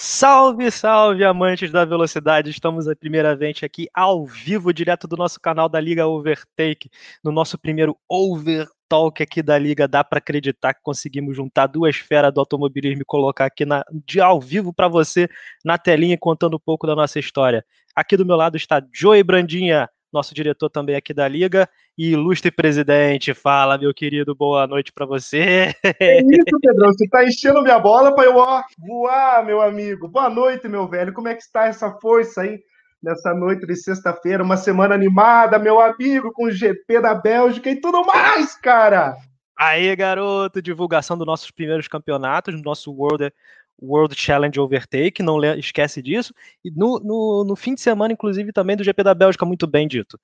Salve, salve, amantes da velocidade! Estamos primeiramente aqui ao vivo, direto do nosso canal da Liga Overtake, no nosso primeiro Overtalk aqui da Liga. Dá para acreditar que conseguimos juntar duas feras do automobilismo e colocar aqui na, de ao vivo para você na telinha, contando um pouco da nossa história. Aqui do meu lado está Joey Brandinha, nosso diretor também aqui da Liga, e ilustre presidente. Fala, meu querido, boa noite para você. É isso, Pedrão, você tá enchendo minha bola para eu ó, voar, meu amigo. Boa noite, meu velho. Como é que está essa força aí nessa noite de sexta-feira? Uma semana animada, meu amigo, com o GP da Bélgica e tudo mais, cara. Aí, garoto, divulgação dos nossos primeiros campeonatos, do nosso World World Challenge Overtake, não esquece disso. E no, no, no, fim de semana, inclusive, também do GP da Bélgica, muito bem dito.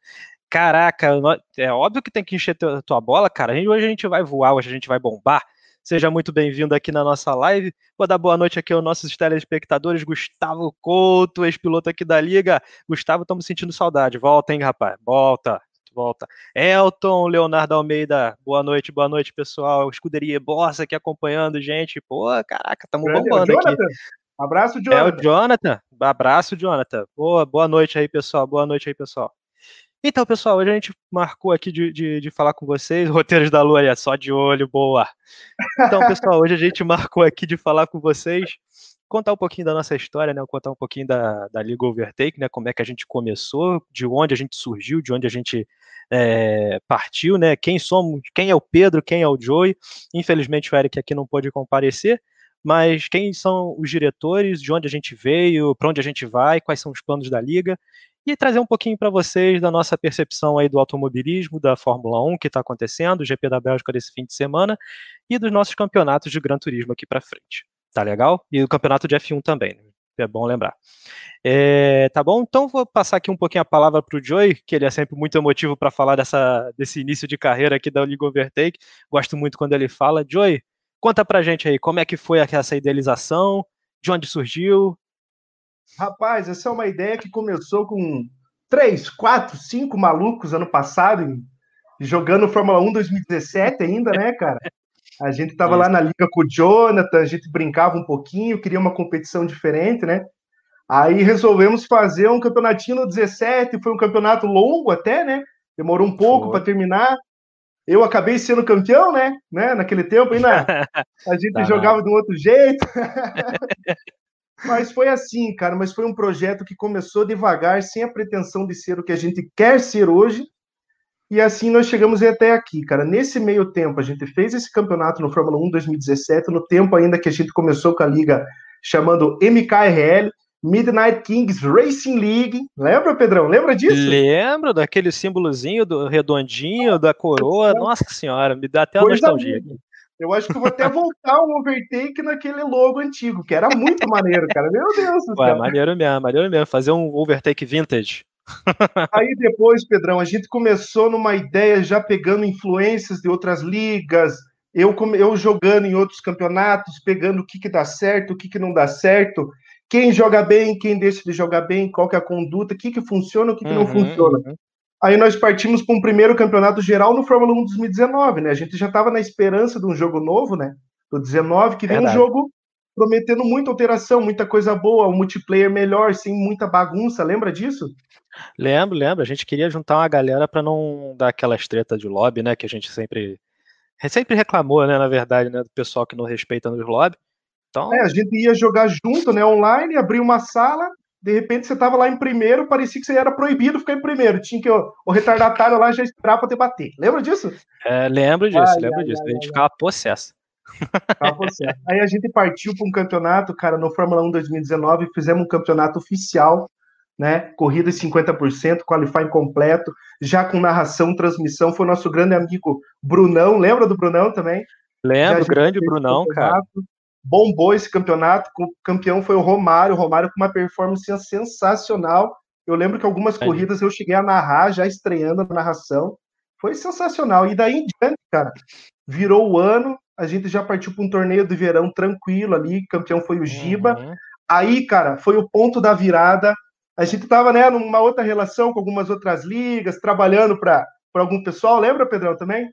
Caraca, é óbvio que tem que encher tua, tua bola, cara. Hoje a gente vai voar, hoje a gente vai bombar. Seja muito bem-vindo aqui na nossa live. Vou dar boa noite aqui aos nossos telespectadores. Gustavo Couto, ex-piloto aqui da Liga. Gustavo, estamos sentindo saudade. Volta, hein, rapaz? Volta volta. Elton, Leonardo Almeida, boa noite, boa noite, pessoal. Escuderia Bossa aqui acompanhando, gente. Pô, caraca, estamos bombando aqui. Abraço, Jonathan. É o Jonathan. Abraço, Jonathan. Boa, boa noite aí, pessoal. Boa noite aí, pessoal. Então, pessoal, hoje a gente marcou aqui de, de, de falar com vocês. Roteiros da Lua é só de olho, boa. Então, pessoal, hoje a gente marcou aqui de falar com vocês contar um pouquinho da nossa história, né? Contar um pouquinho da, da Liga Overtake, né? Como é que a gente começou, de onde a gente surgiu, de onde a gente é, partiu, né? Quem somos, quem é o Pedro, quem é o Joey. Infelizmente o Eric aqui não pôde comparecer, mas quem são os diretores, de onde a gente veio, para onde a gente vai, quais são os planos da liga e trazer um pouquinho para vocês da nossa percepção aí do automobilismo, da Fórmula 1 que está acontecendo, o GP da Bélgica desse fim de semana e dos nossos campeonatos de Gran Turismo aqui para frente. Tá legal? E o campeonato de F1 também, né? É bom lembrar. É, tá bom? Então vou passar aqui um pouquinho a palavra para o Joey, que ele é sempre muito emotivo para falar dessa, desse início de carreira aqui da League Overtake. Gosto muito quando ele fala. Joey, conta pra gente aí como é que foi essa idealização, de onde surgiu. Rapaz, essa é uma ideia que começou com três, quatro, cinco malucos ano passado, jogando Fórmula 1 2017 ainda, né, cara? A gente estava lá na liga com o Jonathan, a gente brincava um pouquinho, queria uma competição diferente, né? Aí resolvemos fazer um campeonatinho no 17, foi um campeonato longo até, né? Demorou um pouco para terminar. Eu acabei sendo campeão, né? né? Naquele tempo ainda a gente tá jogava de um outro jeito. mas foi assim, cara. Mas foi um projeto que começou devagar, sem a pretensão de ser o que a gente quer ser hoje. E assim nós chegamos até aqui, cara. Nesse meio tempo, a gente fez esse campeonato no Fórmula 1 2017, no tempo ainda que a gente começou com a liga chamando MKRL, Midnight Kings Racing League. Lembra, Pedrão? Lembra disso? Lembro daquele símbolozinho do redondinho da coroa. Nossa senhora, me dá até uma nostalgia aqui. Eu acho que vou até voltar um overtake naquele logo antigo, que era muito maneiro, cara. Meu Deus do céu. Ué, maneiro mesmo, maneiro mesmo. Fazer um overtake vintage. Aí depois, Pedrão, a gente começou numa ideia já pegando influências de outras ligas, eu, eu jogando em outros campeonatos, pegando o que, que dá certo, o que, que não dá certo, quem joga bem, quem deixa de jogar bem, qual que é a conduta, o que, que funciona, o que, que uhum, não funciona. Uhum. Aí nós partimos para um primeiro campeonato geral no Fórmula 1 2019, né? A gente já estava na esperança de um jogo novo, né? Do 19, que vem um jogo prometendo muita alteração, muita coisa boa, um multiplayer melhor, sem muita bagunça. Lembra disso? Lembro, lembro. A gente queria juntar uma galera para não dar aquelas treta de lobby, né? Que a gente sempre sempre reclamou, né? Na verdade, né? Do pessoal que não respeita nos lobby. Então... É, a gente ia jogar junto, né? Online, abrir uma sala, de repente você tava lá em primeiro, parecia que você era proibido ficar em primeiro. Tinha que o, o retardatário lá já esperar para debater. Lembra disso? É, lembro disso, lembro disso. A gente ficava possesso. Aí a gente partiu para um campeonato, cara, no Fórmula 1 2019, fizemos um campeonato oficial né? Corrida 50%, qualifying completo, já com narração, transmissão. Foi nosso grande amigo Brunão, lembra do Brunão também? Lembro, grande Brunão, cara. Bombou esse campeonato, o campeão foi o Romário, o Romário com uma performance sensacional. Eu lembro que algumas é. corridas eu cheguei a narrar, já estreando a narração. Foi sensacional. E daí em diante, cara, virou o ano, a gente já partiu para um torneio de verão tranquilo ali, campeão foi o Giba. Uhum. Aí, cara, foi o ponto da virada a gente estava né, numa outra relação com algumas outras ligas, trabalhando para algum pessoal. Lembra, Pedrão, também?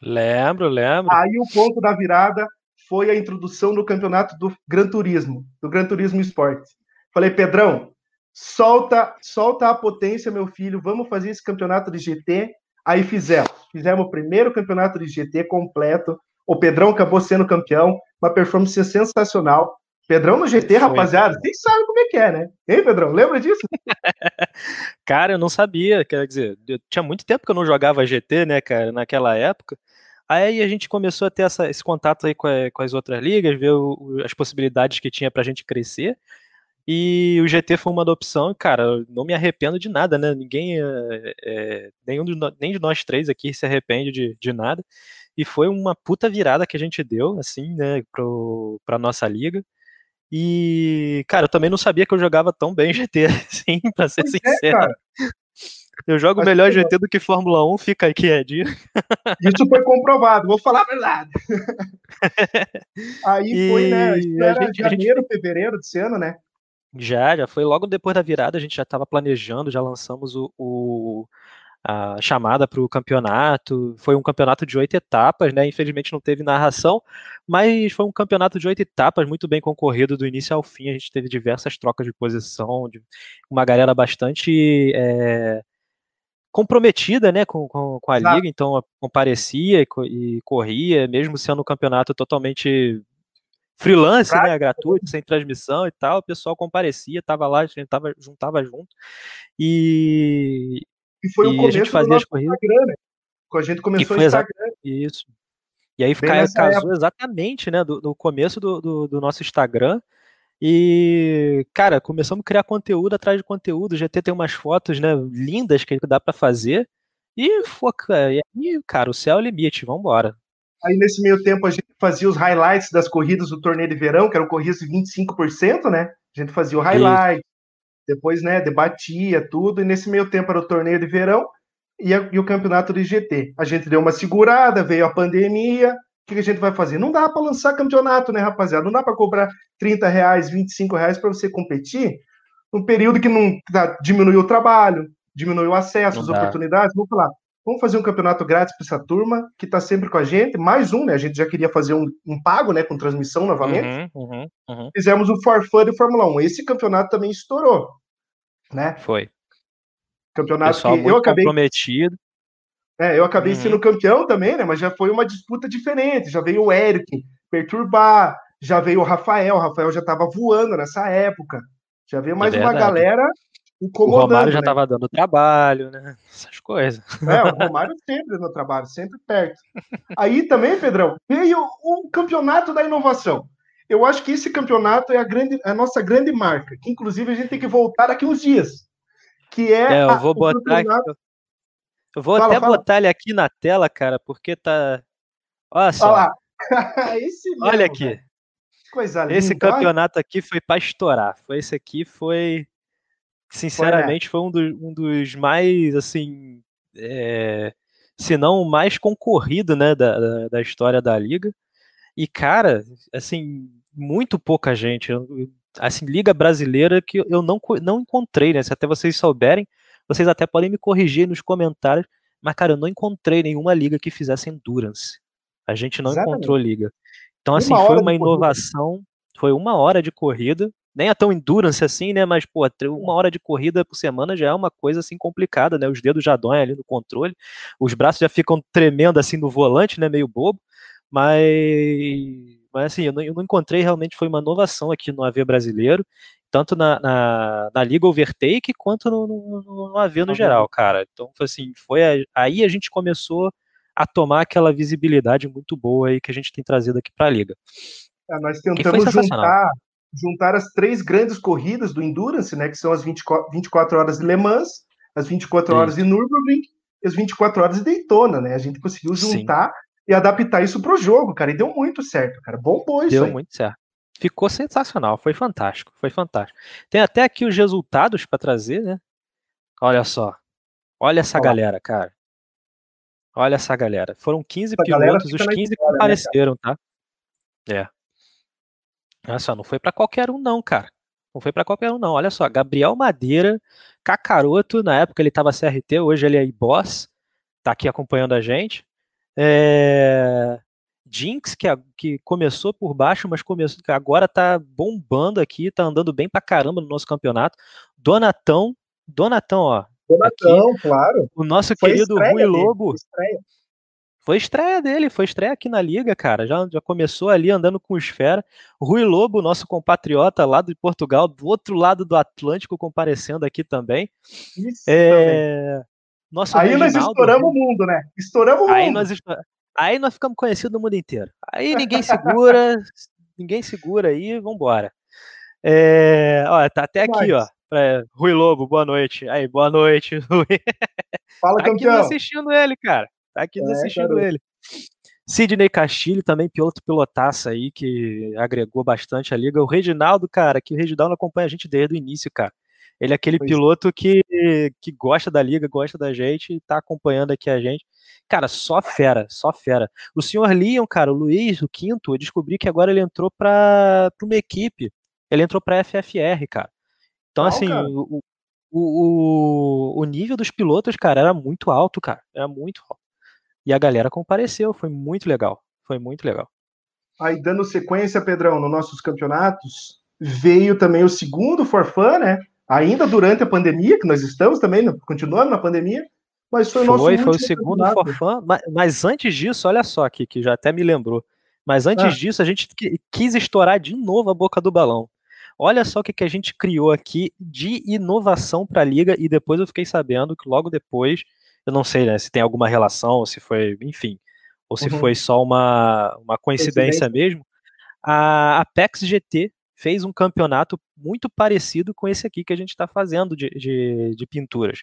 Lembro, lembro. Aí o ponto da virada, foi a introdução do campeonato do Gran Turismo, do Gran Turismo Esporte. Falei, Pedrão, solta, solta a potência, meu filho, vamos fazer esse campeonato de GT. Aí fizemos. Fizemos o primeiro campeonato de GT completo. O Pedrão acabou sendo campeão, uma performance sensacional. Pedrão no GT, rapaziada, vocês sabem como é que é, né? Hein, Pedrão? Lembra disso? cara, eu não sabia. Quer dizer, tinha muito tempo que eu não jogava GT, né, cara, naquela época. Aí a gente começou a ter essa, esse contato aí com, a, com, as outras ligas, ver o, as possibilidades que tinha pra gente crescer. E o GT foi uma da opção, cara, não me arrependo de nada, né? Ninguém, é, é, nenhum de, nem de nós três aqui se arrepende de, de nada. E foi uma puta virada que a gente deu, assim, né, pro, pra nossa liga. E, cara, eu também não sabia que eu jogava tão bem GT, assim, pra ser pois é, sincero. É, eu jogo Acho melhor GT do que Fórmula 1, fica aqui, Ed. Isso foi comprovado, vou falar a verdade. Aí e foi, né? Gente, janeiro, gente... fevereiro desse ano, né? Já, já foi logo depois da virada, a gente já estava planejando, já lançamos o, o a chamada para o campeonato. Foi um campeonato de oito etapas, né? Infelizmente não teve narração, mas foi um campeonato de oito etapas, muito bem concorrido do início ao fim. A gente teve diversas trocas de posição, de uma galera bastante é, comprometida né, com, com, com a Exato. liga, então comparecia e, e, corria, mesmo sendo um campeonato totalmente freelance, né, gratuito, sem transmissão e tal, o pessoal comparecia, tava lá, a gente tava, juntava junto. E, e foi o começo a gente fazia as corridas. Instagram, né? a gente começou o Instagram. Isso. E aí Bem casou exatamente, né, do, do começo do, do, do, nosso Instagram. E, cara, começamos a criar conteúdo atrás de conteúdo. O GT tem umas fotos, né, lindas que dá para fazer. E, foca, e aí, cara, o céu é o limite, vambora. Aí, nesse meio tempo, a gente fazia os highlights das corridas do torneio de verão, que eram corridas de 25%, né? A gente fazia o highlight, depois, né, debatia tudo, e nesse meio tempo era o torneio de verão e, a, e o campeonato de GT. A gente deu uma segurada, veio a pandemia, o que a gente vai fazer? Não dá para lançar campeonato, né, rapaziada? Não dá para cobrar 30 reais, 25 reais para você competir num período que não tá, diminuiu o trabalho, diminuiu o acesso, não as dá. oportunidades. Vamos falar, vamos fazer um campeonato grátis para essa turma que está sempre com a gente. Mais um, né? A gente já queria fazer um, um pago, né? Com transmissão novamente. Uhum, uhum, uhum. Fizemos o For Fun de Fórmula 1. Esse campeonato também estourou, né? Foi. Campeonato Pessoal que eu acabei. Comprometido. É, eu acabei uhum. sendo campeão também, né? Mas já foi uma disputa diferente. Já veio o Eric perturbar, já veio o Rafael. O Rafael já estava voando nessa época. Já veio mais é uma galera incomodando. O Romário já estava né? dando trabalho, né? Essas coisas. É, o Romário sempre no trabalho, sempre perto. Aí também, Pedrão, veio o campeonato da inovação. Eu acho que esse campeonato é a, grande, a nossa grande marca, que inclusive a gente tem que voltar daqui uns dias. Que é. é eu vou a, botar. Campeonato... Eu vou fala, até fala. botar ele aqui na tela, cara, porque tá. Olha só. Olha, mesmo, Olha aqui. Coisa linda. Esse campeonato aqui foi para estourar. Foi esse aqui foi sinceramente, foi, né? foi um, do, um, dos mais, assim, é, se não o mais concorrido, né, da, da, da, história da liga. E, cara, assim, muito pouca gente, assim, liga brasileira que eu não, não encontrei, né, se até vocês souberem, vocês até podem me corrigir nos comentários, mas, cara, eu não encontrei nenhuma liga que fizesse endurance. A gente não Exatamente. encontrou liga. Então, assim, uma foi uma inovação, foi uma hora de corrida, nem é tão endurance assim, né? Mas, pô, uma hora de corrida por semana já é uma coisa assim complicada, né? Os dedos já doem ali no controle, os braços já ficam tremendo assim no volante, né? Meio bobo. Mas, mas assim, eu não, eu não encontrei realmente foi uma inovação aqui no AV brasileiro, tanto na, na, na Liga Overtake quanto no, no, no AV no geral, cara. Então, assim, foi a, aí a gente começou a tomar aquela visibilidade muito boa aí que a gente tem trazido aqui para a Liga. É, nós tentamos juntar juntar as três grandes corridas do Endurance, né, que são as 24, 24 horas de Le Mans, as 24 Sim. horas de Nürburgring e as 24 horas de Daytona, né? A gente conseguiu juntar Sim. e adaptar isso para o jogo, cara, e deu muito certo, cara. Bombou isso Deu aí. muito certo. Ficou sensacional, foi fantástico, foi fantástico. Tem até aqui os resultados para trazer, né? Olha só. Olha essa Olá. galera, cara. Olha essa galera. Foram 15 essa pilotos, os 15 história, né, apareceram, né, tá? É. Olha só, não foi para qualquer um, não, cara. Não foi para qualquer um, não. Olha só, Gabriel Madeira, Cacaroto, na época ele estava CRT, hoje ele é boss, tá aqui acompanhando a gente. É... Jinx, que, que começou por baixo, mas começou, agora tá bombando aqui, tá andando bem pra caramba no nosso campeonato. Donatão, Donatão, ó. Donatão, aqui, claro. O nosso foi querido Rui Lobo. Estreia. Foi estreia dele, foi estreia aqui na Liga, cara. Já, já começou ali andando com o Esfera. Rui Lobo, nosso compatriota lá de Portugal, do outro lado do Atlântico, comparecendo aqui também. Isso, é... Nosso Aí Reginaldo, nós estouramos o mundo, né? Estouramos o mundo. Aí nós, aí nós ficamos conhecidos no mundo inteiro. Aí ninguém segura, ninguém segura aí, vambora. É... Ó, tá até aqui, ó. É, Rui Lobo, boa noite. Aí, boa noite, Rui. Fala, tá campeão. Aqui assistindo ele, cara. Tá aqui é, assistindo ele. Sidney Castilho também, piloto pilotaça aí, que agregou bastante a liga. O Reginaldo, cara, que o Reginaldo acompanha a gente desde o início, cara. Ele é aquele pois piloto que, que gosta da liga, gosta da gente e tá acompanhando aqui a gente. Cara, só fera, só fera. O senhor Leon, cara, o Luiz, o quinto, eu descobri que agora ele entrou pra, pra uma equipe. Ele entrou pra FFR, cara. Então, Não, assim, cara. O, o, o nível dos pilotos, cara, era muito alto, cara. Era muito alto. E a galera compareceu, foi muito legal. Foi muito legal. Aí, dando sequência, Pedrão, nos nossos campeonatos, veio também o segundo Forfã, né? Ainda durante a pandemia, que nós estamos também, continuando na pandemia, mas foi o nosso Foi, foi o segundo Forfã, mas, mas, antes disso, olha só aqui, que já até me lembrou. Mas antes ah. disso, a gente quis estourar de novo a boca do balão. Olha só o que, que a gente criou aqui de inovação para a liga, e depois eu fiquei sabendo que logo depois eu não sei né, se tem alguma relação, se foi, enfim, ou se uhum. foi só uma, uma coincidência, mesmo. A Apex GT fez um campeonato muito parecido com esse aqui que a gente está fazendo de, de, de pinturas.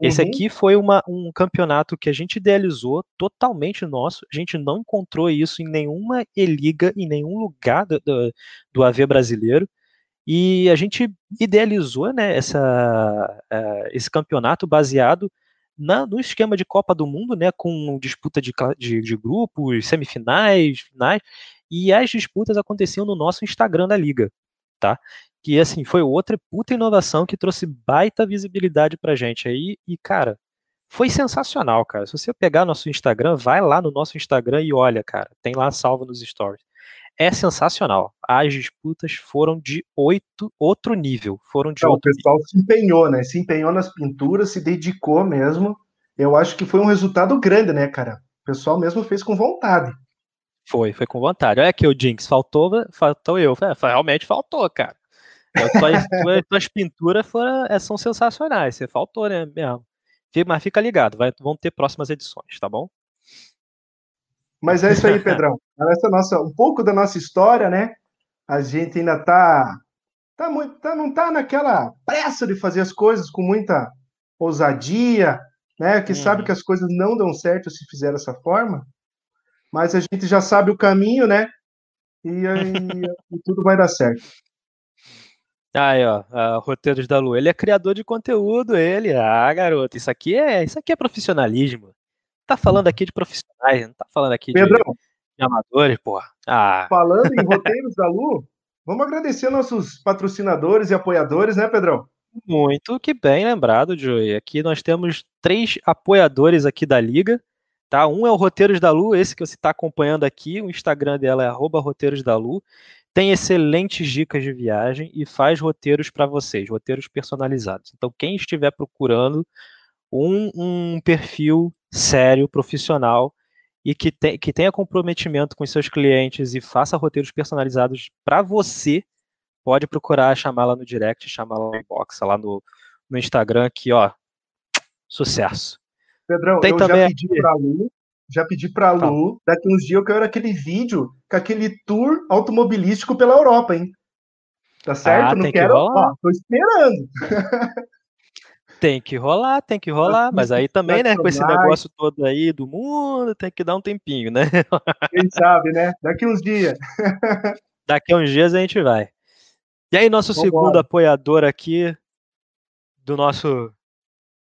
Uhum. Esse aqui foi uma, um campeonato que a gente idealizou totalmente nosso. A gente não encontrou isso em nenhuma e-liga, em nenhum lugar do, do, do AV brasileiro. E a gente idealizou né, essa, uh, esse campeonato baseado na, no esquema de Copa do Mundo, né, com disputa de, de, de, grupos, semifinais, finais, e as disputas aconteciam no nosso Instagram da liga, tá? Que assim foi outra puta inovação que trouxe baita visibilidade pra gente aí e cara, foi sensacional, cara. Se você pegar nosso Instagram, vai lá no nosso Instagram e olha, cara, tem lá salvo nos stories é sensacional. As disputas foram de oito, outro nível. Foram de Não, outro O pessoal nível. se empenhou, né? Se empenhou nas pinturas, se dedicou mesmo. Eu acho que foi um resultado grande, né, cara? O pessoal mesmo fez com vontade. Foi, foi com vontade. Olha aqui o Jinx, faltou, faltou eu. É, realmente faltou, cara. Tuas, tuas, tuas pinturas foram, é, são sensacionais. Você faltou, né, mesmo. Mas fica ligado, vai, vão ter próximas edições, tá bom? Mas é isso aí, Pedrão. Essa nossa, um pouco da nossa história, né? A gente ainda tá, tá muito, tá, não tá naquela pressa de fazer as coisas com muita ousadia, né? Que sabe que as coisas não dão certo se fizer dessa forma. Mas a gente já sabe o caminho, né? E aí e tudo vai dar certo. Aí, ó, uh, Roteiros da Lua. Ele é criador de conteúdo, ele. Ah, garoto, isso aqui é, isso aqui é profissionalismo tá falando aqui de profissionais, não tá falando aqui de, de, amadores, porra. Ah. Falando em roteiros da Lu, vamos agradecer nossos patrocinadores e apoiadores, né, Pedrão? Muito que bem lembrado, Joey. Aqui nós temos três apoiadores aqui da Liga. Tá? Um é o Roteiros da Lu, esse que você está acompanhando aqui. O Instagram dela é Roteiros da Lu. Tem excelentes dicas de viagem e faz roteiros para vocês, roteiros personalizados. Então, quem estiver procurando um, um perfil sério, profissional e que, te, que tenha comprometimento com seus clientes e faça roteiros personalizados para você, pode procurar chamá-la no direct, chamá-la no inbox, lá no, no Instagram, que ó, sucesso. Pedrão, Tem eu também já pedi para Lu, já pedi para Lu, daqui uns dias eu quero aquele vídeo com aquele tour automobilístico pela Europa, hein? Tá certo? Ah, Não quero. Que ó, tô esperando. Tem que rolar, tem que rolar, mas aí também, né, com esse negócio todo aí do mundo, tem que dar um tempinho, né? Quem sabe, né? Daqui uns dias. Daqui uns dias a gente vai. E aí, nosso Vamos segundo embora. apoiador aqui, do nosso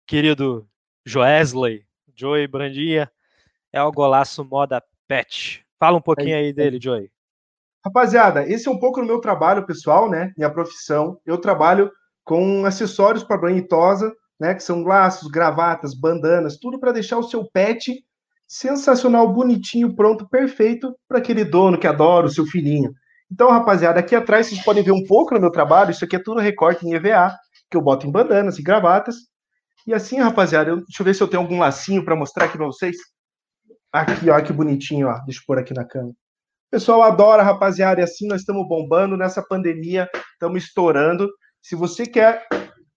querido Joesley, Joey Brandinha, é o Golaço Moda Pet. Fala um pouquinho aí dele, Joey. Rapaziada, esse é um pouco do meu trabalho pessoal, né? Minha profissão. Eu trabalho com acessórios para banho e tosa, né, que são laços, gravatas, bandanas, tudo para deixar o seu pet sensacional, bonitinho, pronto, perfeito para aquele dono que adora o seu filhinho. Então, rapaziada, aqui atrás vocês podem ver um pouco no meu trabalho. Isso aqui é tudo recorte em EVA, que eu boto em bandanas e gravatas. E assim, rapaziada, eu, deixa eu ver se eu tenho algum lacinho para mostrar aqui para vocês. Aqui, ó, que bonitinho, ó. Deixa eu pôr aqui na câmera. O pessoal adora, rapaziada, e assim nós estamos bombando nessa pandemia, estamos estourando. Se você quer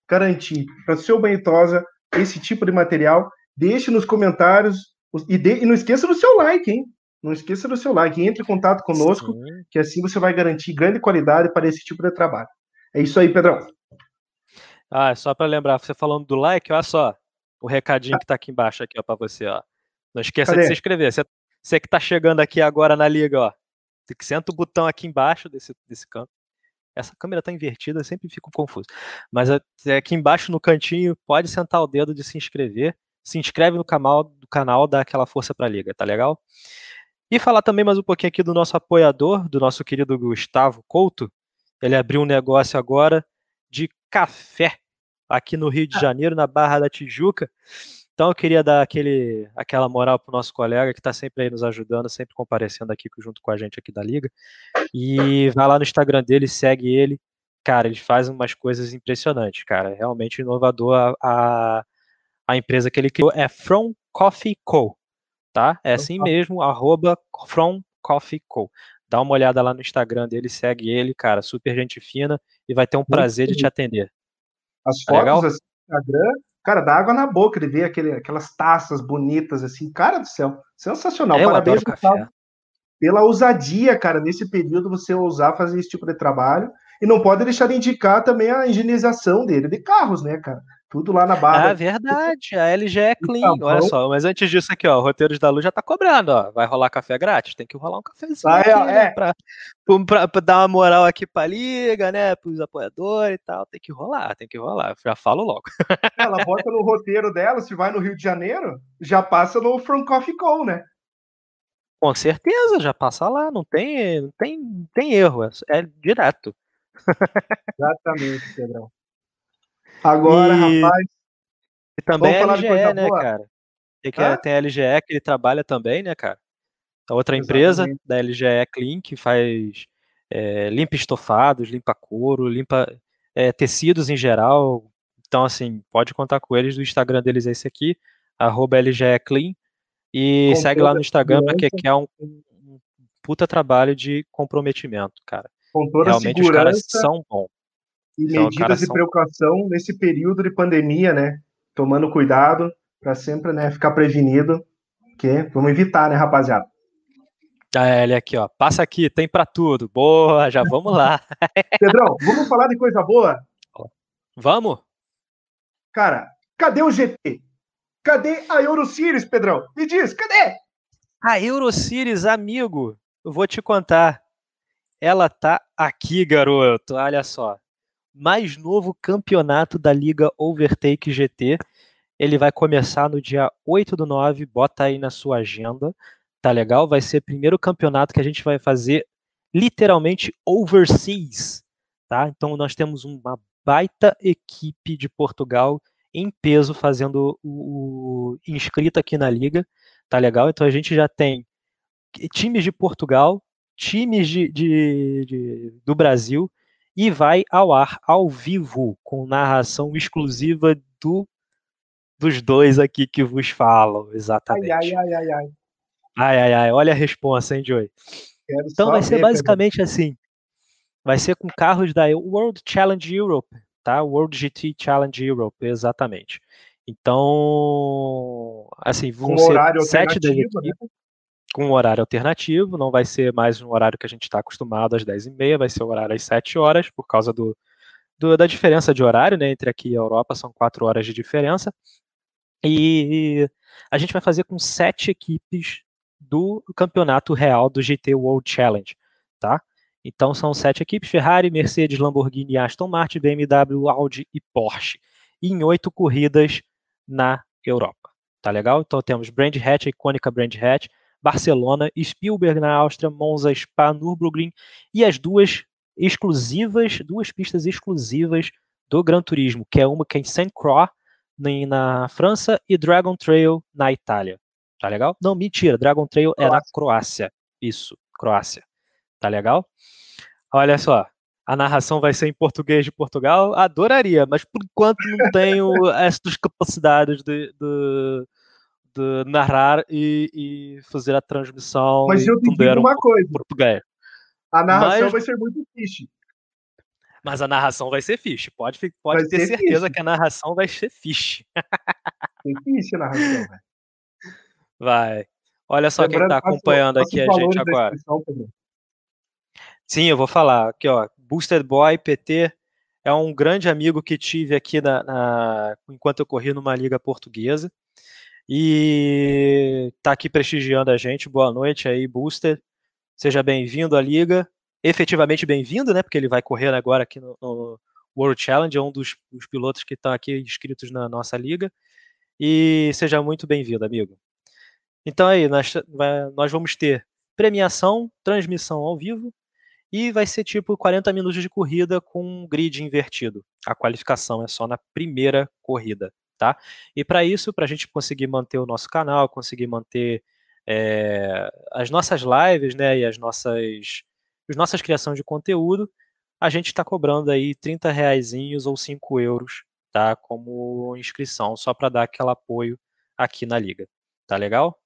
garantir para o seu banhitosa esse tipo de material, deixe nos comentários e, de, e, não esqueça do seu like, hein? Não esqueça do seu like. Entre em contato conosco, Sim. que assim você vai garantir grande qualidade para esse tipo de trabalho. É isso aí, Pedrão. Ah, só para lembrar, você falando do like, olha só o recadinho que está aqui embaixo aqui, para você, ó. Não esqueça Cadê? de se inscrever. Você, você que está chegando aqui agora na liga, ó. Senta o botão aqui embaixo desse, desse canto. Essa câmera está invertida, eu sempre fico confuso. Mas aqui embaixo no cantinho, pode sentar o dedo de se inscrever. Se inscreve no canal, do canal, dá aquela força para a liga, tá legal? E falar também mais um pouquinho aqui do nosso apoiador, do nosso querido Gustavo Couto. Ele abriu um negócio agora de café aqui no Rio de ah. Janeiro, na Barra da Tijuca. Então eu queria dar aquele, aquela moral pro nosso colega que está sempre aí nos ajudando, sempre comparecendo aqui junto com a gente aqui da Liga. E vai lá no Instagram dele, segue ele. Cara, ele faz umas coisas impressionantes, cara. É realmente inovador. A, a, a, empresa que ele criou é From Coffee Co. Tá? É assim mesmo, arroba From Coffee Co. Dá uma olhada lá no Instagram dele, segue ele, cara. Super gente fina e vai ter um prazer de te atender. As tá fotos do Instagram Cara, dá água na boca de ver aquele, aquelas taças bonitas, assim. Cara do céu, sensacional. Eu Parabéns, Gustavo, pela ousadia, cara, nesse período você ousar fazer esse tipo de trabalho. E não pode deixar de indicar também a higienização dele de carros, né, cara? Tudo lá na barra. Ah, verdade. A LG é clean. Olha só, mas antes disso aqui, ó, o Roteiros da Luz já tá cobrando, ó. Vai rolar café grátis? Tem que rolar um cafezinho ah, aqui, é, né, é. Pra, pra, pra, dar uma moral aqui pra liga, né? Pros apoiadores e tal. Tem que rolar, tem que rolar. Já falo logo. Ela bota no roteiro dela, se vai no Rio de Janeiro, já passa no From Coffee Co, né? Com certeza, já passa lá, não tem, não tem, não tem erro, é, é direto. Exatamente, Pedrão. Agora, e... rapaz. E também a LGE, né, boa. cara? Tem, que, tem a LGE que ele trabalha também, né, cara? A outra Exatamente. empresa da LGE Clean que faz é, limpa estofados, limpa couro, limpa é, tecidos em geral. Então, assim, pode contar com eles. O Instagram deles é esse aqui, arroba LGE Clean. E com segue lá no Instagram porque quer um, um puta trabalho de comprometimento, cara. Com toda Realmente os caras são bons. E então, medidas de precaução nesse período de pandemia, né? Tomando cuidado para sempre, né, ficar prevenido, que vamos evitar, né, rapaziada? Ah, é, ele aqui, ó. Passa aqui, tem para tudo. Boa, já vamos lá. Pedrão, vamos falar de coisa boa? Vamos? Cara, cadê o GT? Cadê a Eurocities, Pedrão? Me diz, cadê? A Eurocities, amigo, eu vou te contar. Ela tá aqui, garoto. Olha só mais novo campeonato da Liga Overtake GT. Ele vai começar no dia 8 do 9, bota aí na sua agenda, tá legal? Vai ser o primeiro campeonato que a gente vai fazer literalmente overseas, tá? Então nós temos uma baita equipe de Portugal em peso fazendo o, o inscrito aqui na liga, tá legal? Então a gente já tem times de Portugal, times de, de, de do Brasil, e vai ao ar ao vivo, com narração exclusiva do dos dois aqui que vos falam, exatamente. Ai, ai, ai, ai, ai. Ai, ai, ai, olha a resposta, hein, Joey? Quero então vai ser basicamente assim. Vai ser com carros da World Challenge Europe, tá? World GT Challenge Europe, exatamente. Então, assim, vão ser sete das equipes. Né? Com um horário alternativo, não vai ser mais um horário que a gente está acostumado às 10h30, vai ser um horário às 7 horas, por causa do, do, da diferença de horário, né, entre aqui e a Europa, são 4 horas de diferença, e a gente vai fazer com sete equipes do campeonato real do GT World Challenge, tá? Então são sete equipes, Ferrari, Mercedes, Lamborghini, Aston Martin, BMW, Audi e Porsche, em oito corridas na Europa, tá legal? Então temos Brand Hatch, a icônica Brand Hatch, Barcelona, Spielberg na Áustria, Monza, Spa, Nürburgring e as duas exclusivas, duas pistas exclusivas do Gran Turismo, que é uma que é em Saint-Croix na França e Dragon Trail na Itália. Tá legal? Não, mentira. Dragon Trail Croácia. é na Croácia. Isso, Croácia. Tá legal? Olha só. A narração vai ser em português de Portugal. Adoraria, mas por enquanto não tenho estas capacidades de, de, de narrar e, e, fazer a transmissão. Mas eu te digo uma coisa. Português. A narração mas... vai ser muito fixe. Mas a narração vai ser fixe. Pode, pode ter certeza fiche. que a narração vai ser fiche. Tem fiche a narração, velho. Vai. Olha só quem está acompanhando aqui a gente agora. Sim, eu vou falar. Aqui, ó. Boosted Boy PT é um grande amigo que tive aqui na, na, enquanto eu corri numa liga portuguesa. E está aqui prestigiando a gente. Boa noite aí, Booster. Seja bem-vindo à liga efetivamente bem-vindo, né? Porque ele vai correr agora aqui no, no World Challenge, é um dos, dos pilotos que estão aqui inscritos na nossa liga. E seja muito bem-vindo, amigo. Então aí, nós, nós vamos ter premiação, transmissão ao vivo, e vai ser tipo 40 minutos de corrida com grid invertido. A qualificação é só na primeira corrida, tá? E para isso, para a gente conseguir manter o nosso canal, conseguir manter é, as nossas lives, né, e as nossas as nossas criações de conteúdo, a gente está cobrando aí 30 reais ou 5 euros, tá? Como inscrição, só para dar aquele apoio aqui na liga. Tá legal?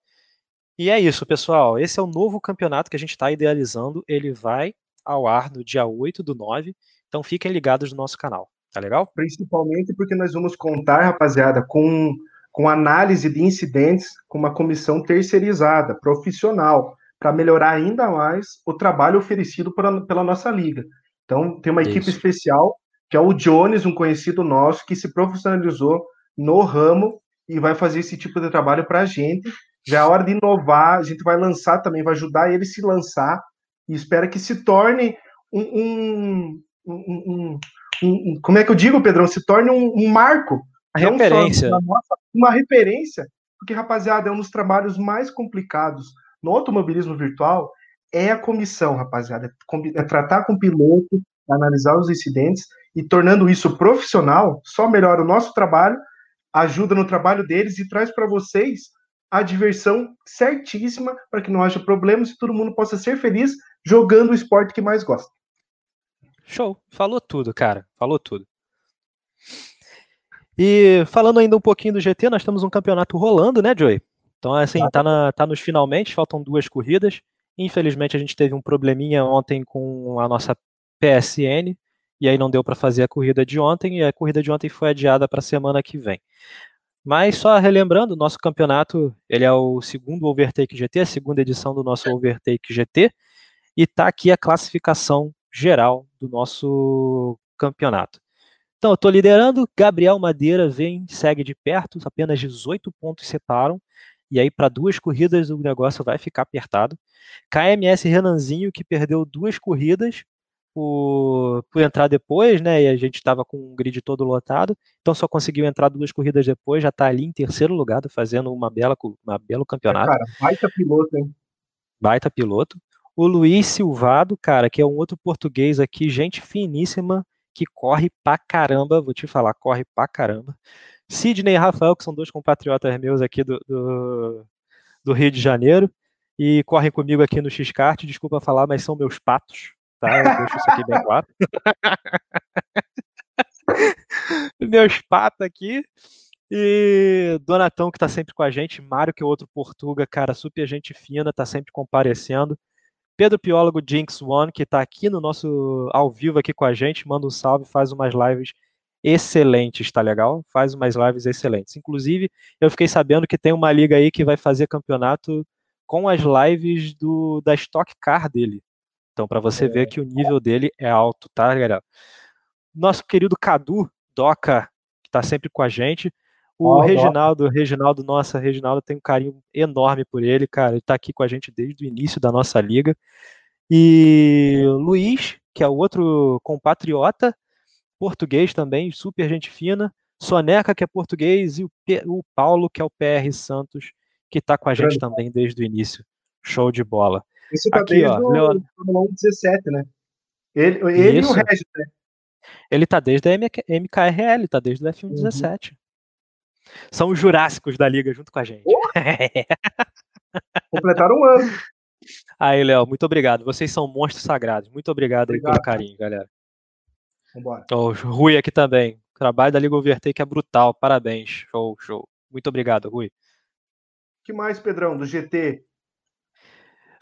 E é isso, pessoal. Esse é o novo campeonato que a gente está idealizando. Ele vai ao ar no dia 8 do 9. Então fiquem ligados no nosso canal. Tá legal? Principalmente porque nós vamos contar, rapaziada, com, com análise de incidentes com uma comissão terceirizada, profissional para melhorar ainda mais o trabalho oferecido pela, pela nossa liga. Então, tem uma equipe Isso. especial, que é o Jones, um conhecido nosso, que se profissionalizou no ramo e vai fazer esse tipo de trabalho para a gente. Já é hora de inovar, a gente vai lançar também, vai ajudar ele a se lançar e espera que se torne um, um, um, um como é que eu digo, Pedrão? Se torne um, marco. Uma referência. Nossa, uma referência, porque, rapaziada, é um dos trabalhos mais complicados no automobilismo virtual é a comissão, rapaziada. É tratar com o piloto, analisar os incidentes e tornando isso profissional, só melhora o nosso trabalho, ajuda no trabalho deles e traz para vocês a diversão certíssima para que não haja problemas e todo mundo possa ser feliz jogando o esporte que mais gosta. Show, falou tudo, cara, falou tudo. E falando ainda um pouquinho do GT, nós temos um campeonato rolando, né, Joey? Então, assim, tá, na, tá nos finalmente, faltam duas corridas. Infelizmente, a gente teve um probleminha ontem com a nossa PSN, e aí não deu para fazer a corrida de ontem, e a corrida de ontem foi adiada para a semana que vem. Mas só relembrando, nosso campeonato, ele é o segundo Overtake GT, a segunda edição do nosso Overtake GT, e está aqui a classificação geral do nosso campeonato. Então, eu estou liderando, Gabriel Madeira vem, segue de perto, apenas 18 pontos separam, e aí para duas corridas o negócio vai ficar apertado. KMS Renanzinho, que perdeu duas corridas por, por entrar depois, né? E a gente estava com o grid todo lotado, então só conseguiu entrar duas corridas depois, já está ali em terceiro lugar, fazendo uma bela, uma belo campeonato. Cara, baita piloto, hein? Baita piloto. O Luiz Silvado, cara, que é um outro português aqui, gente finíssima, que corre pra caramba, vou te falar, corre pra caramba. Sidney e Rafael, que são dois compatriotas meus aqui do, do, do Rio de Janeiro, e correm comigo aqui no X-Kart, desculpa falar, mas são meus patos, tá? Eu deixo isso aqui bem claro. meus patos aqui. E Donatão, que tá sempre com a gente, Mário, que é outro Portuga, cara, super gente fina, tá sempre comparecendo. Pedro Piólogo Jinx One, que tá aqui no nosso ao vivo aqui com a gente, manda um salve, faz umas lives excelentes, tá legal? Faz umas lives excelentes. Inclusive, eu fiquei sabendo que tem uma liga aí que vai fazer campeonato com as lives do da Stock Car dele. Então, para você é. ver que o nível dele é alto, tá, galera? Nosso querido Cadu Doca, que tá sempre com a gente. O oh, Reginaldo, Doca. Reginaldo, nossa, Reginaldo tem um carinho enorme por ele, cara. Ele tá aqui com a gente desde o início da nossa liga. E Luiz, que é o outro compatriota, português também, super gente fina. Soneca, que é português, e o, P, o Paulo, que é o PR Santos, que está com a gente também desde o início. Show de bola. Isso tá Aqui, desde ó, o Leon... 17, né? Ele, ele e o Regis, né? Ele tá desde a MKRL, tá desde o F1 uhum. 17. São os Jurássicos da Liga junto com a gente. Completaram um ano. Aí, Léo, muito obrigado. Vocês são monstros sagrados. Muito obrigado, obrigado. pelo carinho, galera. Vambora. O Rui aqui também. O trabalho da Liga Overtake é brutal. Parabéns. Show, show. Muito obrigado, Rui. que mais, Pedrão, do GT?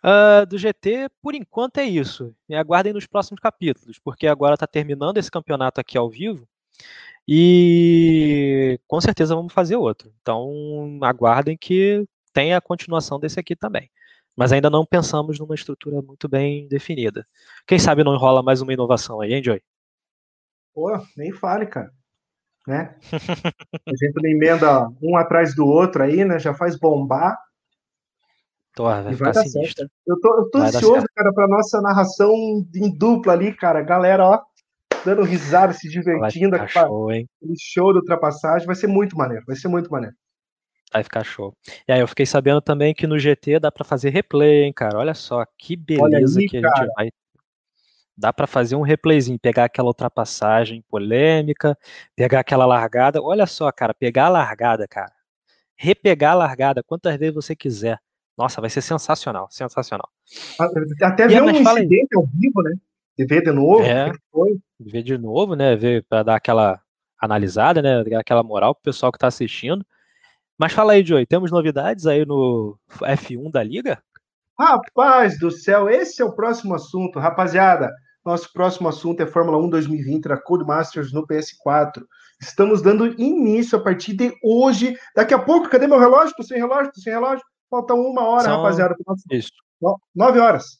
Uh, ah, do GT, por enquanto é isso. E aguardem nos próximos capítulos, porque agora está terminando esse campeonato aqui ao vivo e com certeza vamos fazer outro. Então aguardem que tenha a continuação desse aqui também. Mas ainda não pensamos numa estrutura muito bem definida. Quem sabe não enrola mais uma inovação aí, hein, Joy? Pô, nem fale, cara. Né? a gente não emenda um atrás do outro aí, né? Já faz bombar. Tô, vai, vai dar sinistro. Certo. Eu tô, eu tô ansioso, cara, pra nossa narração em dupla ali, cara. Galera, ó, dando risada, se divertindo. Vai show, hein? show de ultrapassagem. Vai ser muito maneiro, vai ser muito maneiro. Vai ficar show. E aí eu fiquei sabendo também que no GT dá para fazer replay, hein, cara. Olha só que beleza aí, que a cara. gente vai dá para fazer um replayzinho, pegar aquela ultrapassagem polêmica, pegar aquela largada. Olha só, cara, pegar a largada, cara. Repegar a largada quantas vezes você quiser. Nossa, vai ser sensacional, sensacional. Até ver um incidente ao vivo, né? De ver de novo. É, de ver de novo, né? Ver para dar aquela analisada, né? Aquela moral pro pessoal que tá assistindo. Mas fala aí, Joey, temos novidades aí no F1 da Liga? Rapaz do céu, esse é o próximo assunto, rapaziada. Nosso próximo assunto é Fórmula 1 2020 da Codemasters no PS4. Estamos dando início a partir de hoje. Daqui a pouco, cadê meu relógio? Tô sem relógio, tô sem relógio. Falta uma hora, São... rapaziada. Isso. Nove horas.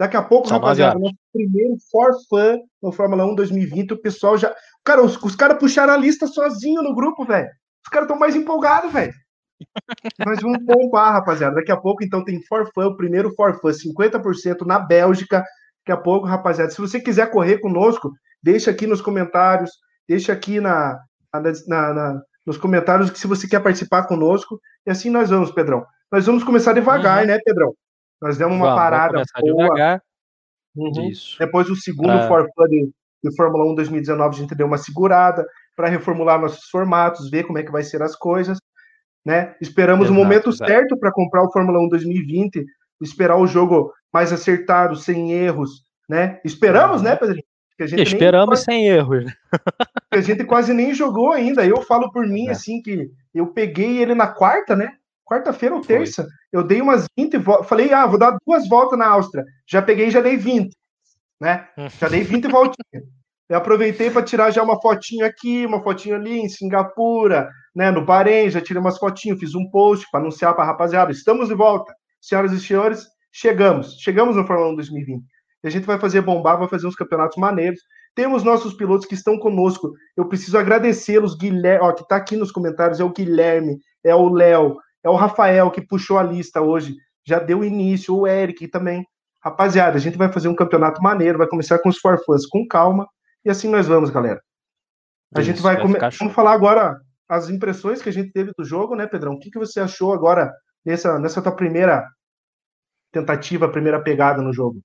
Daqui a pouco, São rapaziada, nosso primeiro For Fun no Fórmula 1 2020. O pessoal já. Cara, os, os caras puxaram a lista sozinho no grupo, velho. Os caras estão mais empolgados, velho. Nós vamos bombar, rapaziada. Daqui a pouco, então, tem For Fun, o primeiro For Fun, 50% na Bélgica. Daqui a pouco, rapaziada. Se você quiser correr conosco, deixa aqui nos comentários, deixa aqui na, na, na nos comentários que se você quer participar conosco. E assim nós vamos, Pedrão. Nós vamos começar devagar, uhum. né, Pedrão? Nós demos uma vamos, parada boa. Uhum. Depois o segundo ah. For Fun de, de Fórmula 1 2019, a gente deu uma segurada para reformular nossos formatos, ver como é que vai ser as coisas. Né? Esperamos exato, o momento exato. certo para comprar o Fórmula 1 2020, esperar o jogo mais acertado, sem erros, né? Esperamos, né, Pedrinho? Que a gente Esperamos sem erros. que a gente quase nem jogou ainda. Eu falo por mim, é. assim, que eu peguei ele na quarta, né? Quarta-feira ou terça. Foi. Eu dei umas 20 voltas. Falei, ah, vou dar duas voltas na Áustria. Já peguei e já dei 20, né? Já dei 20 voltinhas. Eu aproveitei para tirar já uma fotinha aqui, uma fotinha ali em Singapura, né, no Bahrein, já tirei umas fotinhas, fiz um post para anunciar para a rapaziada, estamos de volta. Senhoras e senhores, chegamos, chegamos no Fórmula 1 2020. E a gente vai fazer bombar, vai fazer uns campeonatos maneiros. Temos nossos pilotos que estão conosco. Eu preciso agradecê-los, Guilherme, ó, que está aqui nos comentários, é o Guilherme, é o Léo, é o Rafael que puxou a lista hoje, já deu início, o Eric também. Rapaziada, a gente vai fazer um campeonato maneiro, vai começar com os forfãs com calma, e assim nós vamos, galera. A Isso, gente vai, vai começar. Vamos falar agora as impressões que a gente teve do jogo, né, Pedrão? O que, que você achou agora nessa, nessa tua primeira tentativa, primeira pegada no jogo?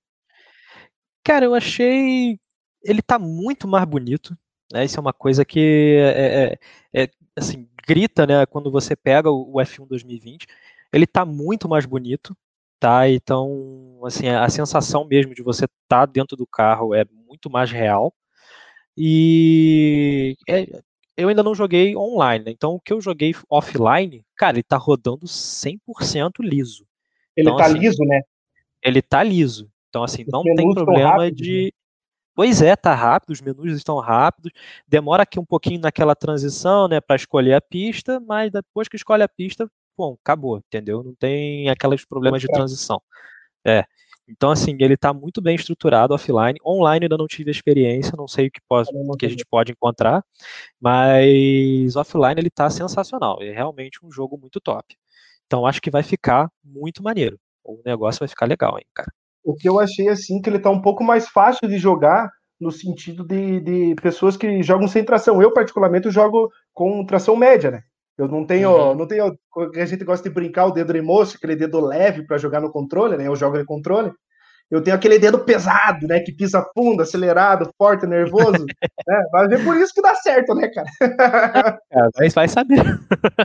Cara, eu achei. Ele tá muito mais bonito. Né? Isso é uma coisa que é, é, é, assim, grita, né? Quando você pega o F1 2020. Ele tá muito mais bonito. Tá? Então, assim, a sensação mesmo de você estar tá dentro do carro é muito mais real. E é, eu ainda não joguei online, né? então o que eu joguei offline, cara, ele tá rodando 100% liso. Ele então, tá assim, liso, né? Ele tá liso. Então, assim, não tem problema rápidos, de. Né? Pois é, tá rápido, os menus estão rápidos. Demora aqui um pouquinho naquela transição, né, para escolher a pista, mas depois que escolhe a pista, bom, acabou, entendeu? Não tem aqueles problemas de transição. É. Então, assim, ele está muito bem estruturado offline. Online ainda não tive experiência, não sei o que, pode, que a gente pode encontrar, mas offline ele está sensacional. É realmente um jogo muito top. Então, acho que vai ficar muito maneiro. O negócio vai ficar legal, hein, cara. O que eu achei, assim, que ele está um pouco mais fácil de jogar no sentido de, de pessoas que jogam sem tração. Eu, particularmente, jogo com tração média, né? Eu não tenho, uhum. não tenho, a gente gosta de brincar o dedo de moço, aquele dedo leve para jogar no controle, né? Eu jogo de controle. eu tenho aquele dedo pesado, né? Que pisa fundo, acelerado, forte, nervoso. né? Vai ver por isso que dá certo, né, cara? É, vai, vai saber.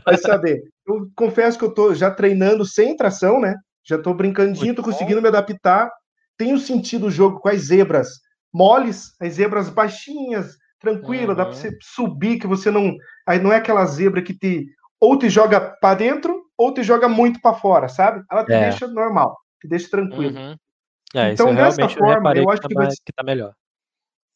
Vai saber. Eu confesso que eu tô já treinando sem tração, né? Já tô brincandinho, tô conseguindo me adaptar. Tenho sentido o jogo com as zebras moles, as zebras baixinhas, tranquila, uhum. dá para você subir, que você não. Aí não é aquela zebra que te ou te joga para dentro ou te joga muito para fora, sabe? Ela te é. deixa normal, te deixa tranquilo. Uhum. É, então, dessa forma, eu, eu acho que, tá vai... que tá melhor.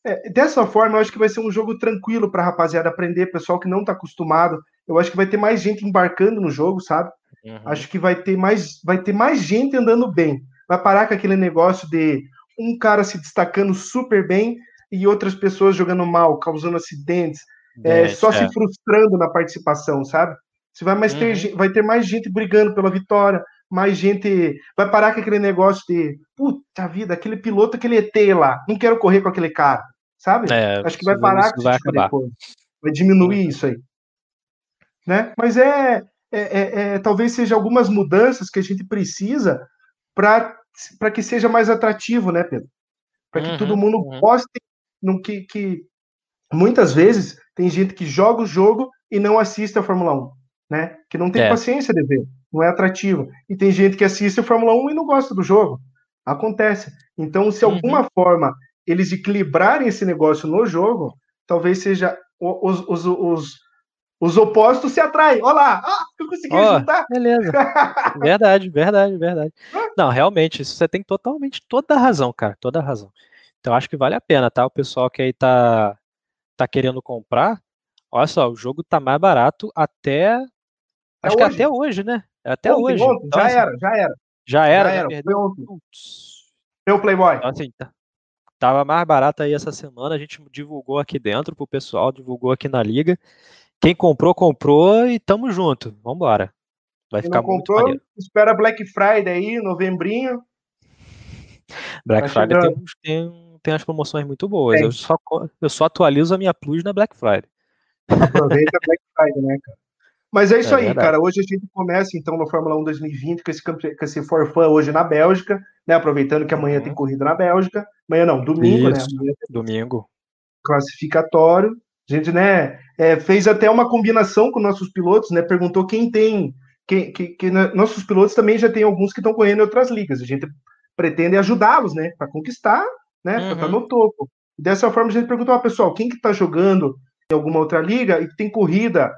É, dessa forma, eu acho que vai ser um jogo tranquilo para rapaziada aprender, pessoal que não está acostumado. Eu acho que vai ter mais gente embarcando no jogo, sabe? Uhum. Acho que vai ter mais, vai ter mais gente andando bem. Vai parar com aquele negócio de um cara se destacando super bem e outras pessoas jogando mal, causando acidentes, é, só é. se frustrando na participação, sabe? Você vai, mais uhum. ter, vai ter mais gente brigando pela vitória, mais gente vai parar com aquele negócio de puta vida, aquele piloto, aquele ET lá, não quero correr com aquele cara, sabe? É, Acho que vai parar com vai, tipo vai diminuir uhum. isso aí, né? Mas é, é, é, é, talvez seja algumas mudanças que a gente precisa para para que seja mais atrativo, né, Pedro? Para que uhum, todo mundo uhum. goste, no que, que muitas vezes tem gente que joga o jogo e não assiste a Fórmula 1, né? Que não tem é. paciência de ver, não é atrativo. E tem gente que assiste a Fórmula 1 e não gosta do jogo. Acontece. Então, se uhum. alguma forma eles equilibrarem esse negócio no jogo, talvez seja os, os, os, os opostos se atraem. Olha lá, ah, eu consegui oh, juntar. Beleza. verdade, verdade, verdade. Não, realmente, isso você tem totalmente toda a razão, cara, toda a razão. Então acho que vale a pena, tá? O pessoal que aí tá, tá querendo comprar, olha só, o jogo tá mais barato até. É acho hoje. que até hoje, né? É até ontem, hoje. Ontem, então, já assim, era, já era. Já era, já era. Foi ontem. Playboy. Então, assim, tá, tava mais barato aí essa semana, a gente divulgou aqui dentro pro pessoal, divulgou aqui na liga. Quem comprou, comprou e tamo junto. Vambora. Vai Quem ficar não muito comprou, maneiro. espera Black Friday aí, novembrinho. Black tá Friday tem, tem, tem as promoções muito boas. Eu só, eu só atualizo a minha Plus na Black Friday. Aproveita Black Friday, né, cara? Mas é isso é aí, verdade. cara. Hoje a gente começa então na Fórmula 1 2020 com esse, com esse forfã hoje na Bélgica, né? Aproveitando que amanhã uhum. tem corrida na Bélgica. Amanhã não, domingo, né? isso, né? Domingo. Classificatório. A gente, né, é, fez até uma combinação com nossos pilotos, né? Perguntou quem tem, quem, que, que né, nossos pilotos também já tem alguns que estão correndo em outras ligas. A gente pretende ajudá-los, né, para conquistar, né, uhum. para estar no topo. Dessa forma a gente perguntou, ah, pessoal, quem que está jogando em alguma outra liga e tem corrida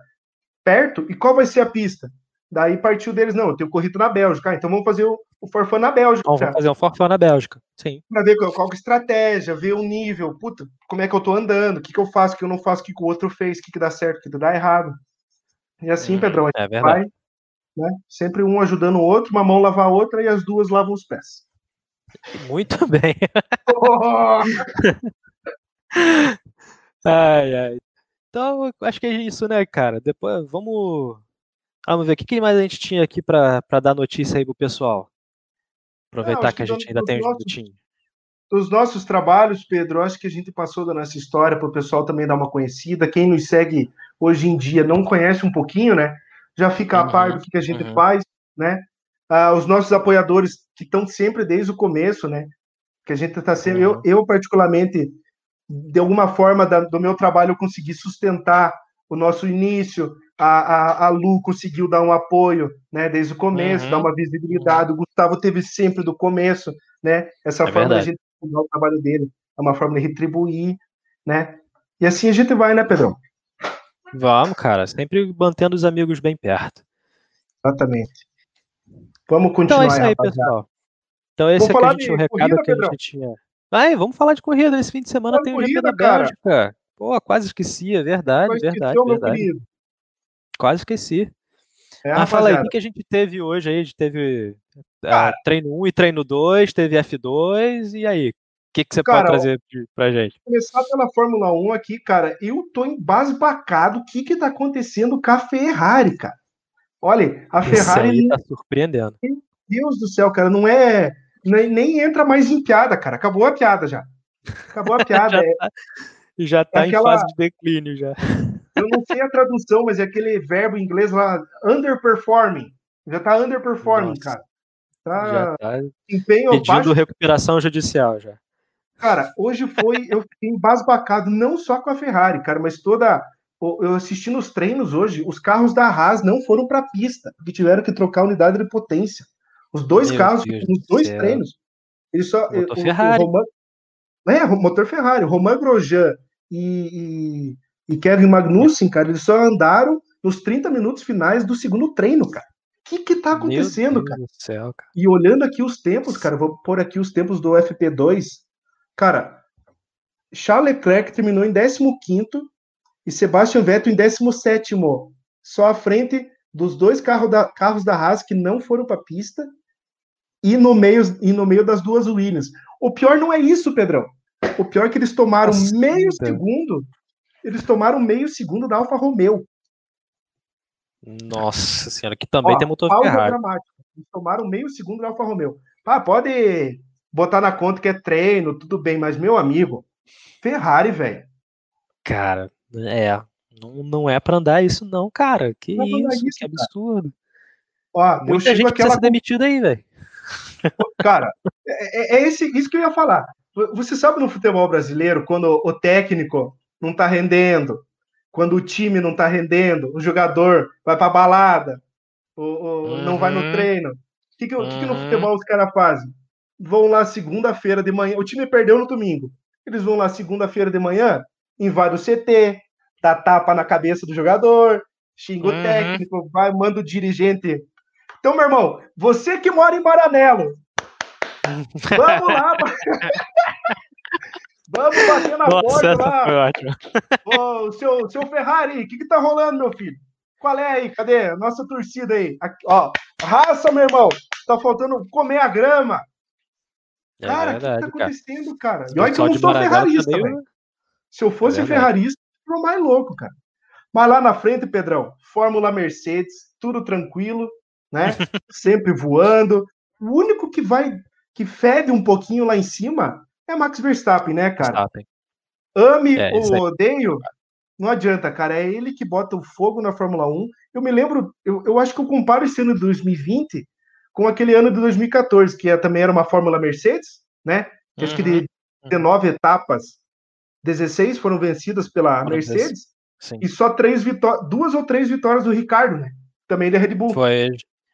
perto e qual vai ser a pista? Daí partiu deles, não, eu tenho corrido na Bélgica, ah, então vamos fazer o, o forfã na Bélgica. Vamos fazer um forfã na Bélgica, sim. Pra ver qual, qual é a estratégia, ver o nível, puta, como é que eu tô andando, o que, que eu faço, o que eu não faço, o que, que o outro fez, o que, que dá certo, o que, que dá errado. E assim, hum, Pedrão, a gente é vai, né, sempre um ajudando o outro, uma mão lavar a outra e as duas lavam os pés. Muito bem. Oh! ai, ai. Então, acho que é isso, né, cara? Depois, vamos Vamos ver, o que, que mais a gente tinha aqui para dar notícia aí pro pessoal? Aproveitar que, que, a gente ainda tem um minutinho. Dos nossos trabalhos, Pedro, acho que a gente passou da nossa história para o pessoal também dar uma conhecida. Quem nos segue hoje em dia não conhece um pouquinho, né? Já fica uhum, a par do que, que a gente uhum. faz, né? Ah, os nossos apoiadores que estão sempre desde o começo, né? Que a gente está sempre. Uhum. Eu, eu, particularmente, de alguma forma da, do meu trabalho, eu consegui sustentar o nosso início, a, a, a Lu conseguiu dar um apoio, né, desde o começo, uhum. dar uma visibilidade. O Gustavo teve sempre do começo, né? Essa é forma verdade. de a gente mudar o trabalho dele é uma forma de retribuir, né? E assim a gente vai, né, Pedrão? Vamos, cara, sempre mantendo os amigos bem perto. Exatamente. Vamos continuar. Então é isso aí, rapaziada. pessoal. Então esse vamos é que a gente, o recado corrida, que a gente tinha. Ai, vamos falar de corrida. Esse fim de semana tem o GP da Bélgica. Pô, quase esqueci, é verdade, quase verdade, verdade. Quase esqueci. É, Mas fala aí, o que a gente teve hoje aí? A gente teve uh, treino 1 e treino 2, teve F2, e aí? O que, que você cara, pode trazer pra gente? Começar pela Fórmula 1 aqui, cara, eu tô embasbacado o que que tá acontecendo com a Ferrari, cara. Olha, a Esse Ferrari... aí tá surpreendendo. Meu Deus do céu, cara, não é... Nem, nem entra mais em piada, cara. Acabou a piada já. Acabou a piada. já, é... tá, já tá é aquela... em fase de declínio já. Eu não sei a tradução, mas é aquele verbo em inglês lá, underperforming. Já tá underperforming, Nossa. cara. Tá, já tá empenho pedindo baixo. recuperação judicial já. Cara, hoje foi, eu fiquei embasbacado não só com a Ferrari, cara, mas toda eu assisti nos treinos hoje, os carros da Haas não foram para a pista, porque tiveram que trocar a unidade de potência. Os dois Meu carros, Deus nos dois céu. treinos, eles só. Motor o, Ferrari. O Roman, é, motor Ferrari. Romain Grosjean e, e, e, Kevin Magnussen, cara, eles só andaram nos 30 minutos finais do segundo treino, cara. O que que tá acontecendo, cara? Céu, cara? E olhando aqui os tempos, cara, vou pôr aqui os tempos do FP2. Cara, Charles Leclerc terminou em 15 e Sebastian Vettel em 17 só à frente dos dois carros da, carros da Haas que não foram para pista e no meio e no meio das duas Williams. O pior não é isso, Pedrão. O pior é que eles tomaram Nossa, meio segundo. Eles tomaram meio segundo da Alfa Romeo. Nossa senhora, que também Ó, tem motor Ferrari. Eles tomaram meio segundo da Alfa Romeo. Ah, pode botar na conta que é treino, tudo bem, mas meu amigo, Ferrari, velho. Cara, é, não, não é para andar isso não, cara. Que não é isso, isso, que absurdo. Ó, Muita gente aquela... precisa ser demitido aí, velho. Cara, é, é, é, esse, isso que eu ia falar. Você sabe no futebol brasileiro, quando o técnico não tá rendendo, quando o time não tá rendendo, o jogador vai pra balada, ou, ou uhum. não vai no uhum. treino. O que, que, uhum. que, que no uhum. futebol os caras fazem? Vão lá segunda-feira de manhã, o time perdeu no domingo. Eles vão lá segunda-feira de manhã, invadem o CT, dá tapa na cabeça do jogador, xinga uhum. o técnico, vai, manda o dirigente. Então, meu irmão, você que mora em Maranello, vamos lá. Vamos bater na Nossa, porta lá. Foi ótimo. Ô, seu, seu Ferrari, o que, que tá rolando, meu filho? Qual é aí? Cadê? Nossa torcida aí. Aqui, ó, raça, meu irmão. Tá faltando comer a grama. É cara, o que, que tá acontecendo, cara? cara? E olha que eu não sou ferrarista, velho. Se eu fosse é ferrarista, eu mais louco, cara. Mas lá na frente, Pedrão, Fórmula Mercedes, tudo tranquilo, né? Sempre voando. O único que vai, que fede um pouquinho lá em cima é Max Verstappen, né, cara? Verstappen. Ame é, ou odeio, não adianta, cara. É ele que bota o fogo na Fórmula 1. Eu me lembro, eu, eu acho que eu comparo esse ano de 2020 com aquele ano de 2014, que é, também era uma Fórmula Mercedes, né? Uhum. acho que de 19 uhum. etapas, 16 foram vencidas pela Mercedes Sim. e só três vitórias, duas ou três vitórias do Ricardo, né? Também da Red Bull. Foi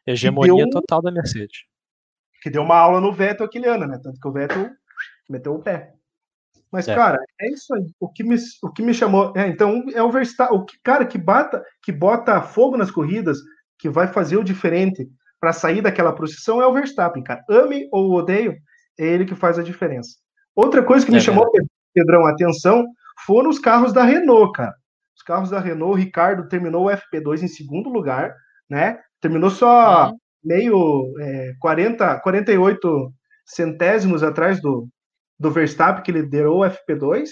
hegemonia deu, total da Mercedes. Que deu uma aula no Vettel aquele ano, né? Tanto que o Vettel meteu o pé. Mas, é. cara, é isso aí. O que me, o que me chamou. É, então, é o Verstappen. O que, cara, que, bata, que bota fogo nas corridas, que vai fazer o diferente para sair daquela procissão é o Verstappen, cara. Ame ou odeio, é ele que faz a diferença. Outra coisa que me é, chamou, Pedrão, a atenção foram os carros da Renault, cara. Os carros da Renault, o Ricardo terminou o FP2 em segundo lugar, né? Terminou só uhum. meio é, 40, 48 centésimos atrás do, do Verstappen, que liderou o FP2.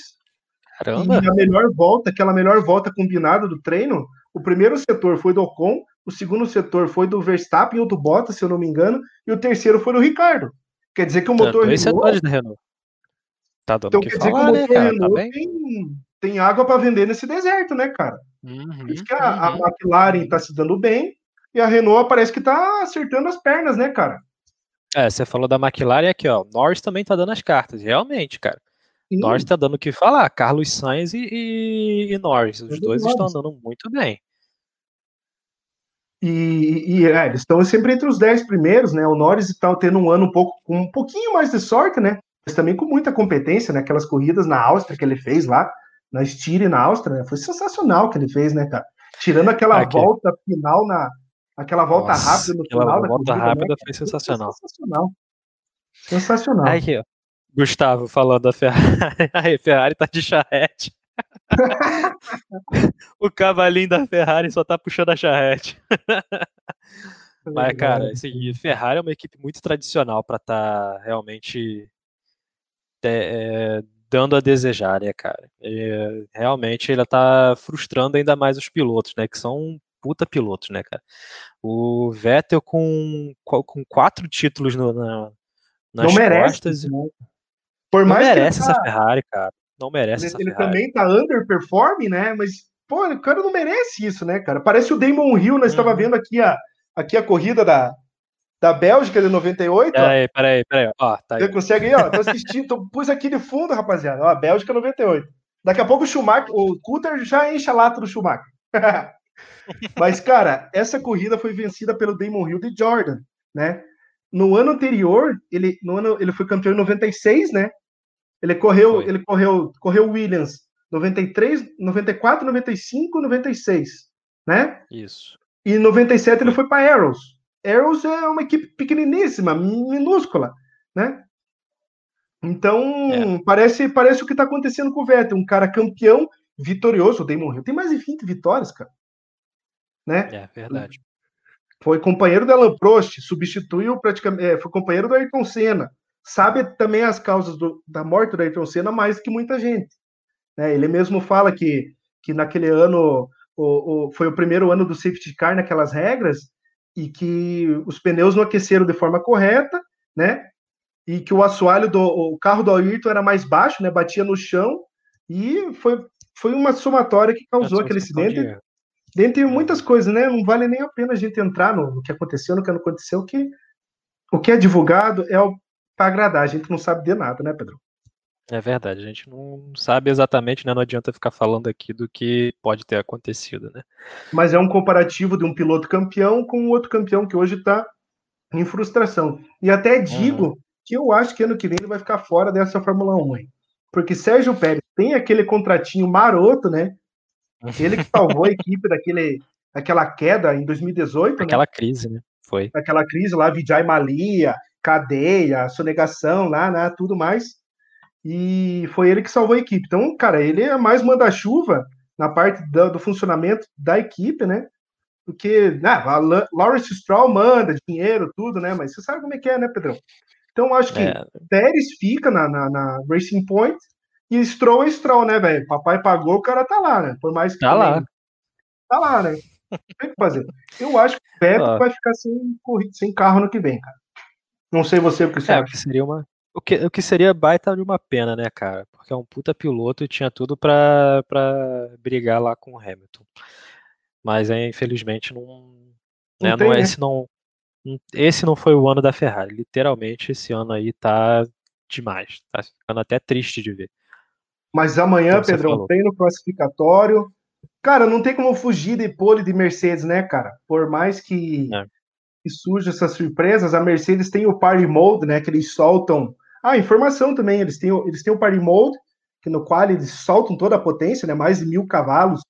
Caramba! E a melhor volta, aquela melhor volta combinada do treino, o primeiro setor foi do Ocon, o segundo setor foi do Verstappen ou do Bottas, se eu não me engano, e o terceiro foi do Ricardo. Quer dizer que o motor Renault... setores da Renault. Tá dando então, que quer falar, dizer que o motor né, Renault tá tem, tem água para vender nesse deserto, né, cara? Uhum, Por isso que a, uhum. a McLaren está se dando bem, e a Renault parece que tá acertando as pernas, né, cara? É, você falou da McLaren aqui, ó. Norris também tá dando as cartas, realmente, cara. Sim. Norris tá dando o que falar. Carlos Sainz e, e, e Norris. Os dois estão andando muito bem. E, e é, eles estão sempre entre os 10 primeiros, né? O Norris está tendo um ano um pouco com um pouquinho mais de sorte, né? Mas também com muita competência, né? Aquelas corridas na Áustria que ele fez lá, na Styria na Áustria, né? Foi sensacional que ele fez, né, cara? Tirando aquela Aqui. volta final na, Aquela volta Nossa, rápida no final. Aquela volta corrida, né, rápida né? foi sensacional. Sensacional. Sensacional. Aqui, ó. Gustavo falando da Ferrari. Aí, Ferrari tá de charrete. o cavalinho da Ferrari só tá puxando a charrete. Mas, cara, assim, Ferrari é uma equipe muito tradicional para estar tá realmente é, dando a desejar, né, cara? É, realmente ela tá frustrando ainda mais os pilotos, né? Que são puta pilotos, né, cara? O Vettel com, com quatro títulos no, na, nas não merece, costas. Né? Por mais não merece essa tá... Ferrari, cara. Não merece ele, essa ele Ferrari. também tá underperforming, né? Mas, pô, o cara não merece isso, né, cara? Parece o Damon Hill, nós estava uhum. vendo aqui a, aqui a corrida da, da Bélgica de 98. Peraí, peraí, peraí. Ó, tá aí. Você consegue aí, ó? Tô assistindo, tô, pus aqui de fundo, rapaziada. Ó, Bélgica 98. Daqui a pouco o Schumacher, o Coulter já enche a lata do Schumacher. Mas, cara, essa corrida foi vencida pelo Damon Hill de Jordan, né? No ano anterior, ele, no ano, ele foi campeão em 96, né? Ele correu, foi. ele correu, correu Williams 93, 94, 95, 96, né? Isso. E em 97 ele foi para Arrows. Arrows é uma equipe pequeniníssima, minúscula, né? Então, é. parece, parece o que está acontecendo com o Vettel, um cara campeão, vitorioso, o Damon Hill tem mais de 20 vitórias, cara. Né? É, verdade. Foi companheiro da Alan Prost, substituiu praticamente, é, foi companheiro do Ayrton Senna. Sabe também as causas do, da morte do Ayrton Senna mais que muita gente. Né? Ele mesmo fala que, que naquele ano o, o, foi o primeiro ano do safety car naquelas regras e que os pneus não aqueceram de forma correta, né? E que o assoalho do o carro do Ayrton era mais baixo, né? Batia no chão e foi, foi uma somatória que causou aquele acidente. Dentre muitas coisas, né? Não vale nem a pena a gente entrar no, no que aconteceu, no que não aconteceu, que o que é divulgado é para agradar, a gente não sabe de nada, né, Pedro? É verdade, a gente não sabe exatamente, né? Não adianta ficar falando aqui do que pode ter acontecido, né? Mas é um comparativo de um piloto campeão com outro campeão que hoje está em frustração. E até digo uhum. que eu acho que ano que vem ele vai ficar fora dessa Fórmula 1, hein? Porque Sérgio Pérez tem aquele contratinho maroto, né? Ele que salvou a equipe daquele, daquela queda em 2018. Né? Aquela né? crise, né? Foi. Aquela crise lá, Vijay Malia, cadeia, sonegação lá, né? Tudo mais e foi ele que salvou a equipe. Então, cara, ele é mais manda-chuva na parte do, do, funcionamento da equipe, né? Porque, né, Lawrence Stroll manda dinheiro, tudo, né? Mas você sabe como é que é, né, Pedrão? Então, acho que é. Pérez fica na, na, na, Racing Point e Stroll é Stroll, né, velho? Papai pagou, o cara tá lá, né? Por mais que. Tá lá. Tá lá, né? Tem que fazer. Eu acho que o Pepe ah. vai ficar sem, sem carro no que vem, cara. Não sei você o que você é, acha. Seria uma, o que, o que seria baita de uma pena, né, cara? Porque é um puta piloto e tinha tudo pra, pra brigar lá com o Hamilton. Mas aí, infelizmente, não. Não, né, tem, não, né? esse, não, esse não foi o ano da Ferrari. Literalmente, esse ano aí tá demais. Tá ficando até triste de ver. Mas amanhã, Pedrão, treino classificatório. Cara, não tem como fugir de pole de Mercedes, né, cara? Por mais que, é. que surjam essas surpresas, a Mercedes tem o party mode, né? Que eles soltam ah, informação também, eles têm, eles têm o Party Mode, que no qual eles soltam toda a potência, né? Mais de mil cavalos,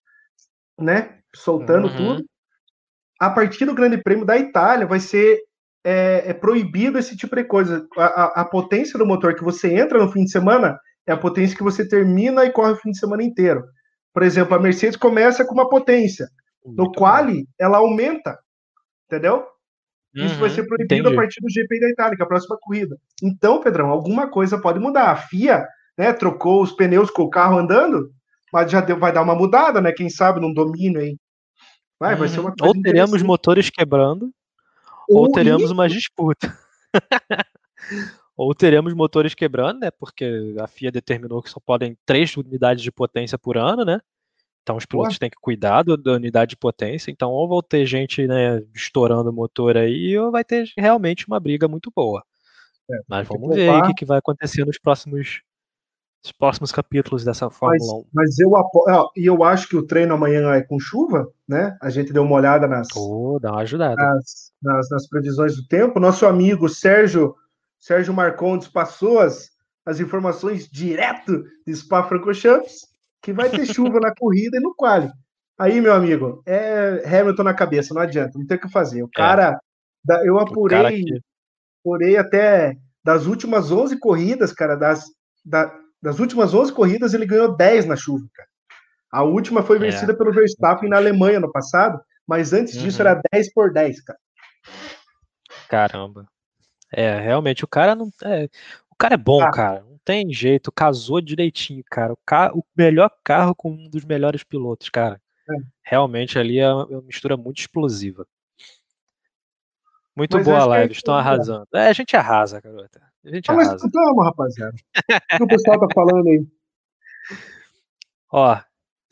né? Soltando uhum. tudo. A partir do Grande Prêmio da Itália vai ser é, é proibido esse tipo de coisa. A, a, a, potência do motor que você entra no fim de semana é a potência que você termina e corre o fim de semana inteiro. Por exemplo, a Mercedes começa com uma potência. No quali, ela aumenta, entendeu? Isso vai uhum, ser proibido entendi. a partir do GP da Itália, que é a próxima corrida. Então, Pedrão, alguma coisa pode mudar. A FIA né, trocou os pneus com o carro andando, mas já deu, vai dar uma mudada, né? Quem sabe num domínio aí. Vai, uhum. vai ser uma uhum. coisa Ou teremos motores quebrando, ou, ou teremos isso. uma disputa. ou teremos motores quebrando, né? Porque a FIA determinou que só podem três unidades de potência por ano, né? Então os pilotos têm que cuidar da unidade de potência. Então, ou vão ter gente né, estourando o motor aí, ou vai ter realmente uma briga muito boa. É, mas vamos ver o que, que vai acontecer nos próximos, nos próximos capítulos dessa Fórmula mas, 1. Mas eu e eu acho que o treino amanhã é com chuva, né? A gente deu uma olhada nas, oh, dá uma ajudada. Nas, nas, nas, previsões do tempo. Nosso amigo Sérgio Sérgio Marcondes passou as, as informações direto de Spa-Francorchamps que vai ter chuva na corrida e no quali. Aí, meu amigo, é Hamilton na cabeça, não adianta, não tem o que fazer. O é. cara, é. eu apurei, apurei até das últimas 11 corridas, cara, das, da, das últimas 11 corridas ele ganhou 10 na chuva, cara. A última foi é. vencida é. pelo Verstappen na Alemanha no passado, mas antes uhum. disso era 10 por 10, cara. Caramba. É, realmente, o cara não. É, o cara é bom, ah. cara tem jeito, casou direitinho, cara. O, ca... o melhor carro com um dos melhores pilotos, cara. É. Realmente ali é uma mistura muito explosiva. Muito Mas boa a live, estão arrasando. É, a gente arrasa, garota. A gente ah, arrasa. Mas calma, rapaziada. O que o pessoal tá falando aí? Ó,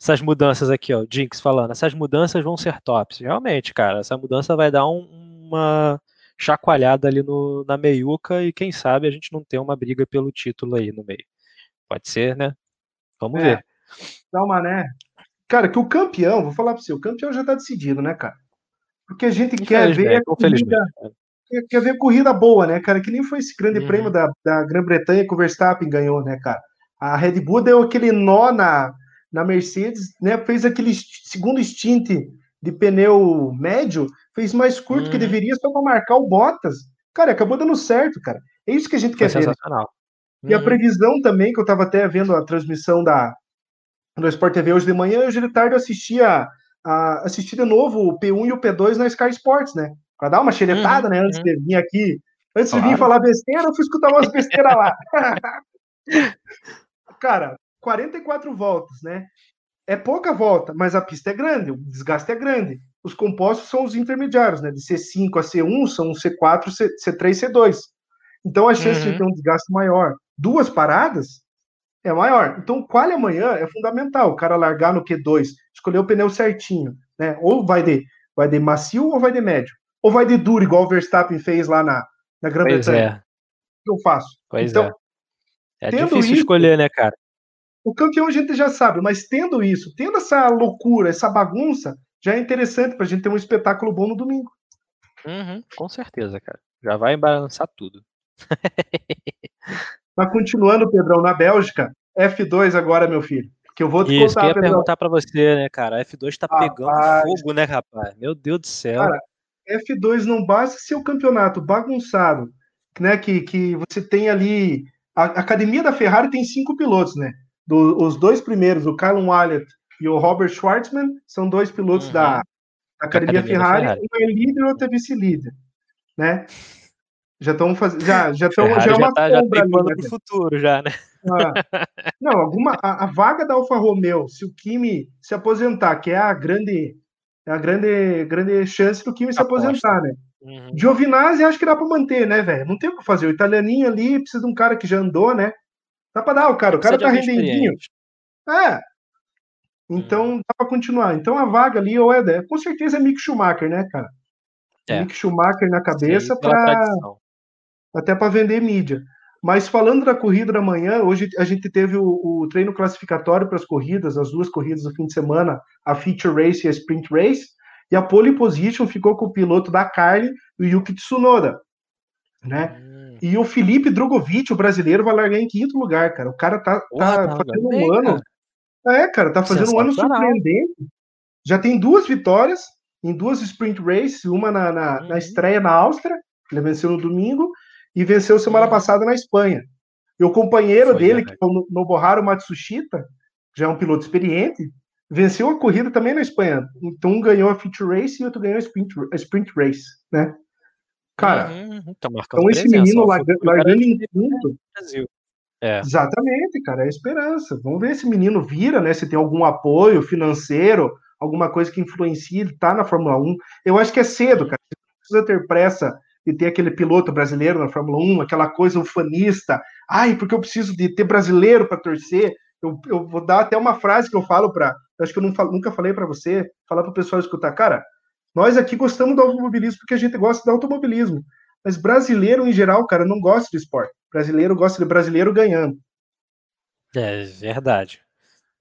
essas mudanças aqui, ó, Jinx falando, essas mudanças vão ser tops. Realmente, cara, essa mudança vai dar um, uma chacoalhada ali no, na meiuca e quem sabe a gente não tem uma briga pelo título aí no meio. Pode ser, né? Vamos é, ver. Dá uma, né? Cara, que o campeão, vou falar para você, o campeão já tá decidido, né, cara? Porque a gente quer ver corrida, quer, quer ver corrida boa, né, cara? Que nem foi esse grande uhum. prêmio da, da Grã-Bretanha que o Verstappen ganhou, né, cara? A Red Bull deu aquele nó na, na Mercedes, né? Fez aquele segundo stint de pneu médio, fez mais curto uhum. que deveria só para marcar o Bottas. Cara, acabou dando certo, cara. É isso que a gente foi quer ver. Né? E a uhum. previsão também, que eu estava até vendo a transmissão da do Sport TV hoje de manhã, hoje de tarde eu assistia a, assisti de novo o P1 e o P2 na Sky Sports, né? Para dar uma xeretada, uhum, né? Antes uhum. de vir aqui. Antes claro. de vir falar besteira, eu fui escutar umas besteiras lá. Cara, 44 voltas, né? É pouca volta, mas a pista é grande, o desgaste é grande. Os compostos são os intermediários, né? De C5 a C1 são C4, C3, C2. Então a chance uhum. de ter um desgaste maior. Duas paradas é maior. Então, qual amanhã é fundamental. O cara largar no Q2, escolher o pneu certinho, né? Ou vai de, vai de macio ou vai de médio. Ou vai de duro, igual o Verstappen fez lá na, na Grã-Bretanha. É. O que eu faço? Pois então, é. É difícil isso, escolher, né, cara? O campeão a gente já sabe, mas tendo isso, tendo essa loucura, essa bagunça, já é interessante para a gente ter um espetáculo bom no domingo. Uhum, com certeza, cara. Já vai balançar tudo. Mas continuando, Pedrão, na Bélgica, F2 agora, meu filho. Que eu vou te Isso, contar, eu ia Pedrão. perguntar para você, né, cara? F2 tá rapaz, pegando fogo, né, rapaz? Meu Deus do céu. Cara, F2 não basta ser o campeonato bagunçado, né? Que, que você tem ali. A academia da Ferrari tem cinco pilotos, né? Do, os dois primeiros, o Callum Wyatt e o Robert Schwartzman, são dois pilotos uhum. da, da, Academia, Academia Ferrari, Ferrari, um é líder e outro é vice-líder, né? Já estão fazendo. Já, já estão. Já, é uma já, tá, já tem plano né? futuro, já, né? Ah, não, alguma. A, a, vaga da Alfa Romeo, se o Kimi se aposentar, que é a grande. É a grande, grande chance do Kimi se aposentar, né? Uhum. Giovinazzi acho que dá para manter, né, velho? Não tem o que fazer. O italianinho ali precisa de um cara que já andou, né? Dá para dar o cara. O cara tá rendendinho. É. Então hum. dá para continuar. Então a vaga ali, ou é, com certeza é Mick Schumacher, né, cara? É. Mick Schumacher na cabeça para até para vender mídia. Mas falando da corrida da manhã, hoje a gente teve o, o treino classificatório para as corridas, as duas corridas do fim de semana, a Feature Race e a Sprint Race, e a pole position ficou com o piloto da Carne, o Yuki Tsunoda, né? Hum. E o Felipe Drogovic, o brasileiro, vai largar em quinto lugar, cara. O cara tá, tá, tá fazendo bem, um ano. Cara. É, cara, tá fazendo um ano surpreendente. Já tem duas vitórias em duas sprint races, uma na, na, uhum. na estreia na Áustria, ele venceu no domingo, e venceu semana uhum. passada na Espanha. E o companheiro Foi, dele, que é o Nobuharu Matsushita, já é um piloto experiente, venceu a corrida também na Espanha. Então um ganhou a feature race e outro ganhou a sprint, a sprint race, né? Cara, uhum, uhum. então, então esse menino largando em quinto. É. Exatamente, cara, é esperança. Vamos ver se menino vira, né? Se tem algum apoio financeiro, alguma coisa que influencie ele tá na Fórmula 1. Eu acho que é cedo, cara. Você precisa ter pressa de ter aquele piloto brasileiro na Fórmula 1, aquela coisa ufanista. Ai, porque eu preciso de ter brasileiro para torcer. Eu, eu, vou dar até uma frase que eu falo para. Acho que eu nunca falei para você, falar para o pessoal escutar. Cara, nós aqui gostamos do automobilismo porque a gente gosta do automobilismo. Mas brasileiro, em geral, cara, não gosta de esporte. Brasileiro gosta de brasileiro ganhando. É verdade.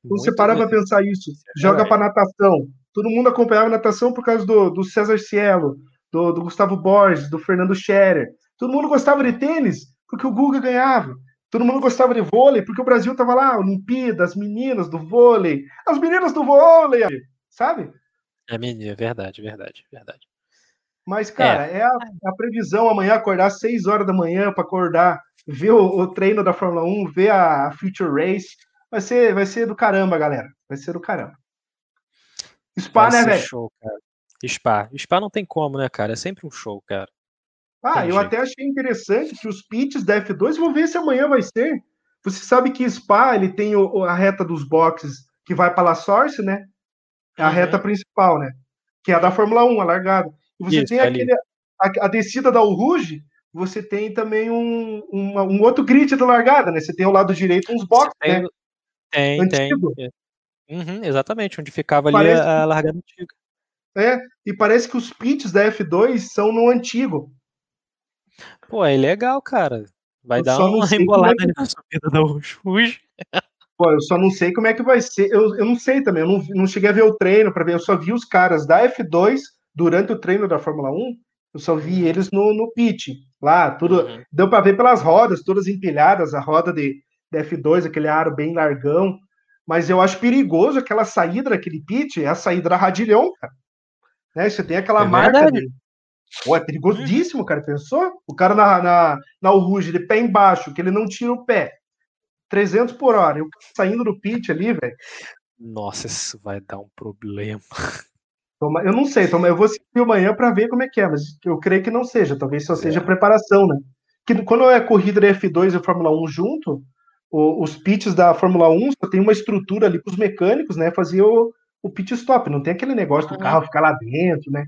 Então você para para pensar isso. É joga para natação. Todo mundo acompanhava natação por causa do, do César Cielo, do, do Gustavo Borges, do Fernando Scherer. Todo mundo gostava de tênis porque o Guga ganhava. Todo mundo gostava de vôlei porque o Brasil tava lá, Olimpíadas, as meninas do vôlei, as meninas do vôlei, sabe? É menina, verdade, verdade, verdade. Mas, cara, é, é a, a, previsão amanhã acordar às 6 horas da manhã para acordar, ver o, o, treino da Fórmula 1, ver a, Future Race. Vai ser, vai ser do caramba, galera. Vai ser do caramba. Spa, vai né, velho? Show, cara. Spa. Spa não tem como, né, cara? É sempre um show, cara. Ah, tem eu jeito. até achei interessante que os pits da F2, vou ver se amanhã vai ser. Você sabe que Spa, ele tem o, a reta dos boxes que vai para La Source, né? É a uhum. reta principal, né? Que é a da Fórmula 1, a largada. E você Isso, tem aquele, a, a, descida da Rouge, você tem também um, um, um, outro grid da largada, né? Você tem ao lado direito uns boxes, tem, né? Tem, Antigo. tem. Uhum, exatamente, onde ficava ali a, a largada antiga. É, e parece que os pits da F2 são no antigo. Pô, é legal, cara. Vai eu dar uma embolada é que... na subida da Ruge. Pô, eu só não sei como é que vai ser. Eu, eu não sei também, eu não, não cheguei a ver o treino para ver, eu só vi os caras da F2 durante o treino da Fórmula 1, eu só vi eles no, no pit. Lá, tudo. Uhum. Deu para ver pelas rodas, todas empilhadas, a roda de, de F2, aquele aro bem largão. Mas eu acho perigoso aquela saída daquele pit, é a saída da Radilhão, cara. Né? Você tem aquela é marca dele. Pô, é perigosíssimo, cara. Pensou? O cara na, na, na Uruge, de pé embaixo, que ele não tira o pé. 300 por hora. Eu saindo do pit ali, velho. Nossa, isso vai dar um problema. Eu não sei, eu vou assistir amanhã para ver como é que é, mas eu creio que não seja, talvez só seja é. preparação, né? Que quando é corrida da F2 e Fórmula 1 junto, os pits da Fórmula 1 só tem uma estrutura ali para os mecânicos, né? Fazer o, o pit stop, não tem aquele negócio do uhum. carro ficar lá dentro, né?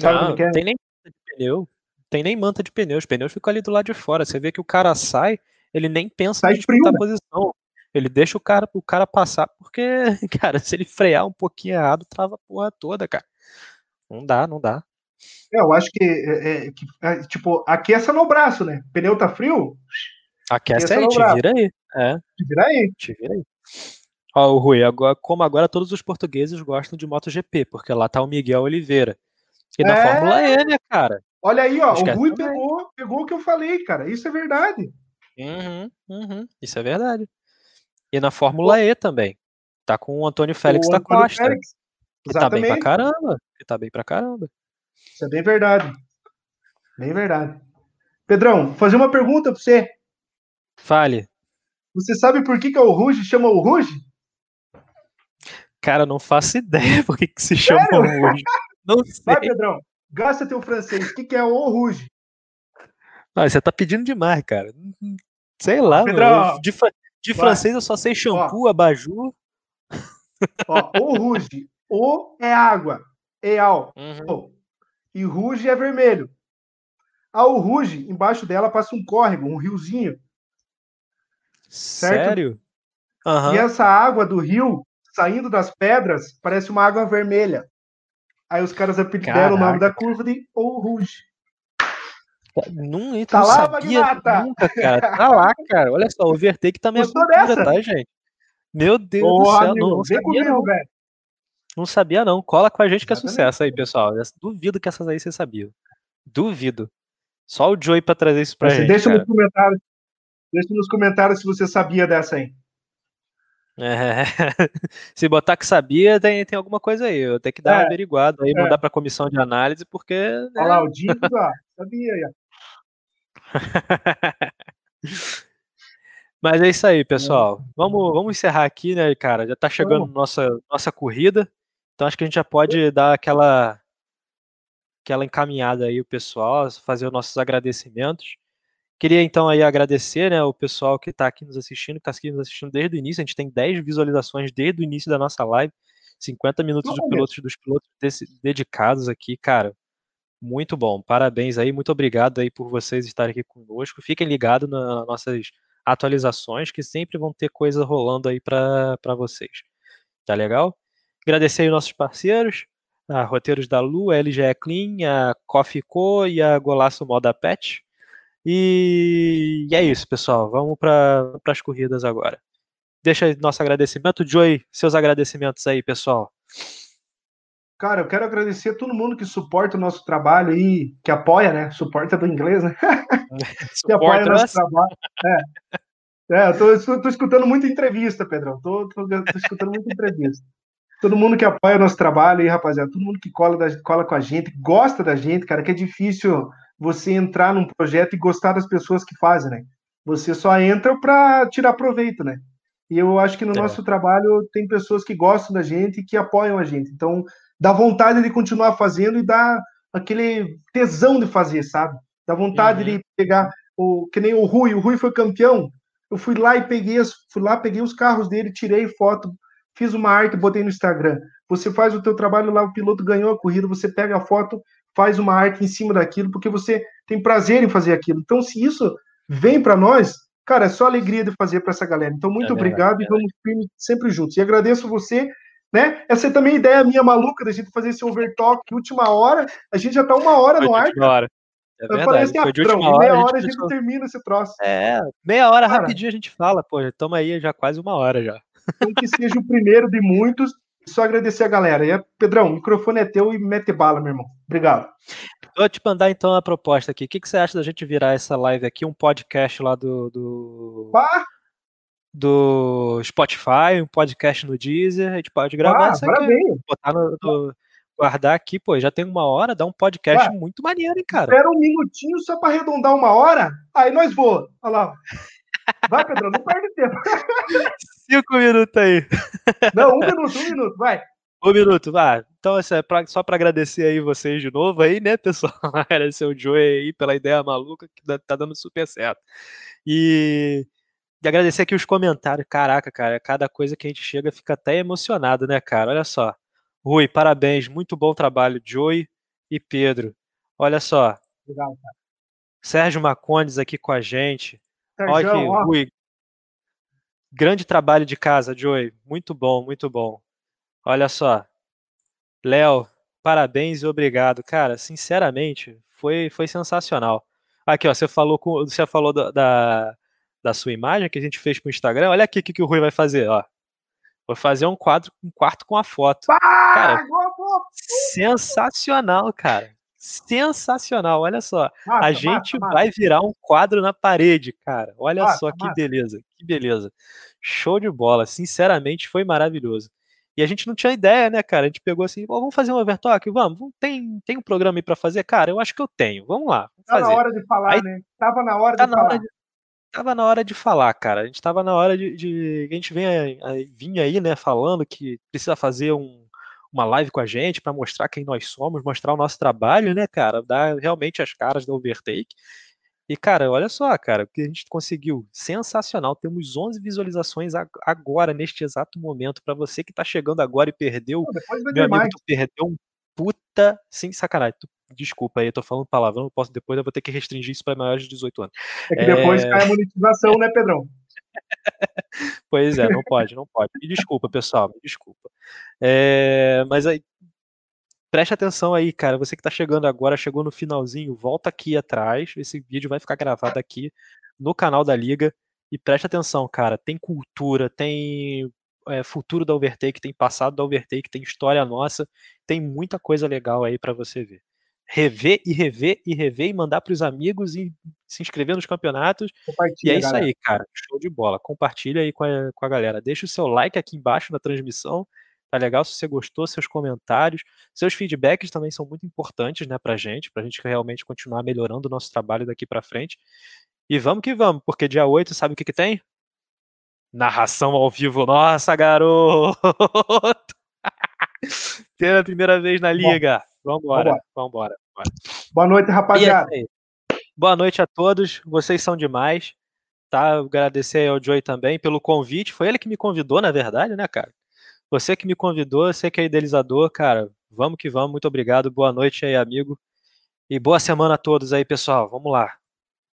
Sabe não, é? tem nem manta de pneu, tem nem manta de pneu, os pneus ficam ali do lado de fora. Você vê que o cara sai, ele nem pensa sai em disputar a posição. Ele deixa o cara, o cara passar, porque, cara, se ele frear um pouquinho errado, trava a porra toda, cara. Não dá, não dá. É, eu acho que, é, é, que é, tipo, aqueça no braço, né? Pneu tá frio? Aquece aí, te braço. vira aí. É. Te vira aí. Te vira aí. Ó, o Rui, agora, como agora todos os portugueses gostam de MotoGP, porque lá tá o Miguel Oliveira. E na é... Fórmula E, né, cara? Olha aí, ó, o Rui pegou, pegou o que eu falei, cara. Isso é verdade. Uhum, uhum, isso é verdade. E na Fórmula E também. Tá com o Antônio Félix o da Antônio Costa. Félix. Que tá bem pra caramba. Que tá bem pra caramba. Isso é bem verdade. Bem verdade. Pedrão, fazer uma pergunta pra você. Fale. Você sabe por que, que é o Ruge chama o Ruge? Cara, não faço ideia por que, que se chama o Ruge. Não sei. Vai, Pedrão. Gasta teu francês. O que, que é o Ruge? Ah, você tá pedindo demais, cara. Sei lá, Pedrão, mano. De, de francês eu só sei shampoo, ó, abajur. Ó, o Ruge. O é água. Eal. Uhum. E Ruge é vermelho. A o Ruge, embaixo dela passa um córrego, um riozinho. Certo? Sério? Uhum. E essa água do rio, saindo das pedras, parece uma água vermelha. Aí os caras deram o nome da curva de O Rouge. Não, então tá lá, sabia Magnata. nunca, cara. Tá lá, cara. Olha só, o overtake tá é cultura, tá, gente? Meu Deus Porra, do céu, não, não sabia comigo, não. Velho. Não sabia não. Cola com a gente que é sucesso aí, pessoal. Duvido que essas aí você sabia. Duvido. Só o Joey pra trazer isso pra Mas gente. Deixa cara. nos comentários. Deixa nos comentários se você sabia dessa aí. É. Se botar que sabia, tem, tem alguma coisa aí. Eu tenho que dar é. uma averiguada aí, é. mandar para a comissão de análise, porque. Né? Olha lá, o Dinho, sabia aí. Mas é isso aí, pessoal. Vamos, vamos encerrar aqui, né, cara? Já tá chegando nossa, nossa corrida. Então acho que a gente já pode dar aquela aquela encaminhada aí o pessoal, fazer os nossos agradecimentos. Queria então aí agradecer né, o pessoal que está aqui nos assistindo, que está aqui nos assistindo desde o início. A gente tem 10 visualizações desde o início da nossa live, 50 minutos de pilotos dos pilotos dedicados aqui, cara. Muito bom. Parabéns aí, muito obrigado aí por vocês estarem aqui conosco. Fiquem ligados nas nossas atualizações, que sempre vão ter coisa rolando aí para vocês. Tá legal? Agradecer aí nossos parceiros, a Roteiros da Lu, a LGE Clean, a Coffee Co e a Golaço Moda Pet. E, e é isso, pessoal. Vamos para as corridas agora. Deixa nosso agradecimento. Joey, seus agradecimentos aí, pessoal. Cara, eu quero agradecer a todo mundo que suporta o nosso trabalho aí, que apoia, né? Suporta do inglês, né? que apoia o nosso trabalho. É. É, eu tô, tô, escutando muita entrevista, Pedrão. Tô, tô, tô, escutando muita entrevista. Todo mundo que apoia o nosso trabalho aí, rapaziada. Todo mundo que cola, da, cola com a gente, gosta da gente, cara, que é difícil você entrar num projeto e gostar das pessoas que fazem, né? Você só entra para tirar proveito, né? E eu acho que no é. nosso trabalho tem pessoas que gostam da gente e que apoiam a gente. Então, dá vontade de continuar fazendo e dá aquele tesão de fazer, sabe? Dá vontade uhum. de pegar o que nem o Rui, o Rui foi campeão. Eu fui lá e peguei, fui lá, peguei os carros dele, tirei foto, fiz uma arte, botei no Instagram. Você faz o teu trabalho lá, o piloto ganhou a corrida, você pega a foto, faz uma arte em cima daquilo, porque você tem prazer em fazer aquilo. Então, se isso vem para nós, cara, é só alegria de fazer para essa galera. Então, muito é obrigado e vamos sempre juntos. E agradeço você, né? Essa é também a ideia minha maluca da gente fazer esse overtalk última hora. A gente já está uma hora no ar. Hora. É eu falei assim, ah, Pedrão, meia hora, hora a gente, termina esse troço. É, meia hora Cara, rapidinho a gente fala, pô, estamos aí já quase uma hora já. Então que seja o primeiro de muitos. Só agradecer a galera. E, Pedrão, o microfone é teu e mete bala, meu irmão. Obrigado. Vou te mandar então a proposta aqui. O que, que você acha da gente virar essa live aqui, um podcast lá do. do... do Spotify, um podcast no Deezer, a gente pode gravar isso aqui, botar no, no, guardar aqui, pô, já tem uma hora, dá um podcast Ué, muito maneiro, hein, cara. Espera um minutinho só para arredondar uma hora, aí nós voamos. Olha lá. Vai, Pedro, não perde tempo. Cinco minutos aí. Não, um minuto, um minuto, vai. Um minuto, vai. Então, é pra, só para agradecer aí vocês de novo aí, né, pessoal? Agradecer o Joey aí pela ideia maluca que tá dando super certo. E, e agradecer aqui os comentários. Caraca, cara, cada coisa que a gente chega fica até emocionado, né, cara? Olha só. Rui, parabéns, muito bom trabalho, Joey e Pedro. Olha só. Legal, cara. Sérgio Macondes aqui com a gente. Sérgio, Olha aqui, ó. Rui. Grande trabalho de casa, Joey. Muito bom, muito bom. Olha só. Léo, parabéns e obrigado. Cara, sinceramente, foi, foi sensacional. Aqui, ó, você falou, com, você falou da, da, da sua imagem que a gente fez com o Instagram. Olha aqui o que, que o Rui vai fazer, ó. Vou fazer um quadro, um quarto com a foto. Ah, cara, sensacional, cara. Sensacional, olha só. A gente vai virar um quadro na parede, cara. Olha só que beleza, que beleza. Show de bola, sinceramente foi maravilhoso. E a gente não tinha ideia, né, cara? A gente pegou assim, vamos fazer um overtalk? Vamos, tem, tem um programa aí pra fazer? Cara, eu acho que eu tenho. Vamos lá. Vamos tá fazer. na hora de falar, aí, né? Tava na hora tá de na falar. Hora de, tava na hora de falar, cara. A gente tava na hora de. de a gente vem, vinha aí, né, falando que precisa fazer um, uma live com a gente para mostrar quem nós somos, mostrar o nosso trabalho, né, cara? Dar realmente as caras da Overtake. E, cara, olha só, cara, o que a gente conseguiu. Sensacional. Temos 11 visualizações agora, neste exato momento. Para você que tá chegando agora e perdeu, meu amigo, mais. tu perdeu um puta. Sem sacanagem. Tu Desculpa aí, eu tô falando palavrão, não posso depois, eu vou ter que restringir isso para maiores de 18 anos. É que depois é... cai a monetização, né, Pedrão? pois é, não pode, não pode. Me desculpa, pessoal, me desculpa. É... Mas aí, preste atenção aí, cara. Você que tá chegando agora, chegou no finalzinho, volta aqui atrás. Esse vídeo vai ficar gravado aqui no canal da Liga. E preste atenção, cara. Tem cultura, tem é, futuro da Overtake, tem passado da Overtake, tem história nossa, tem muita coisa legal aí para você ver rever e rever e rever e mandar para os amigos e se inscrever nos campeonatos. E é isso galera. aí, cara. Show de bola. Compartilha aí com a, com a galera. Deixa o seu like aqui embaixo na transmissão. Tá legal se você gostou, seus comentários, seus feedbacks também são muito importantes, né, pra gente, pra gente realmente continuar melhorando o nosso trabalho daqui para frente. E vamos que vamos, porque dia 8, sabe o que que tem? Narração ao vivo. Nossa, garoto! Pela primeira vez na liga. Vambora, vambora. vambora. Boa noite, rapaziada. Boa noite a todos. Vocês são demais. Tá? Agradecer ao Joey também pelo convite. Foi ele que me convidou, na verdade, né, cara? Você que me convidou, você que é idealizador, cara. Vamos que vamos. Muito obrigado. Boa noite aí, amigo. E boa semana a todos aí, pessoal. Vamos lá.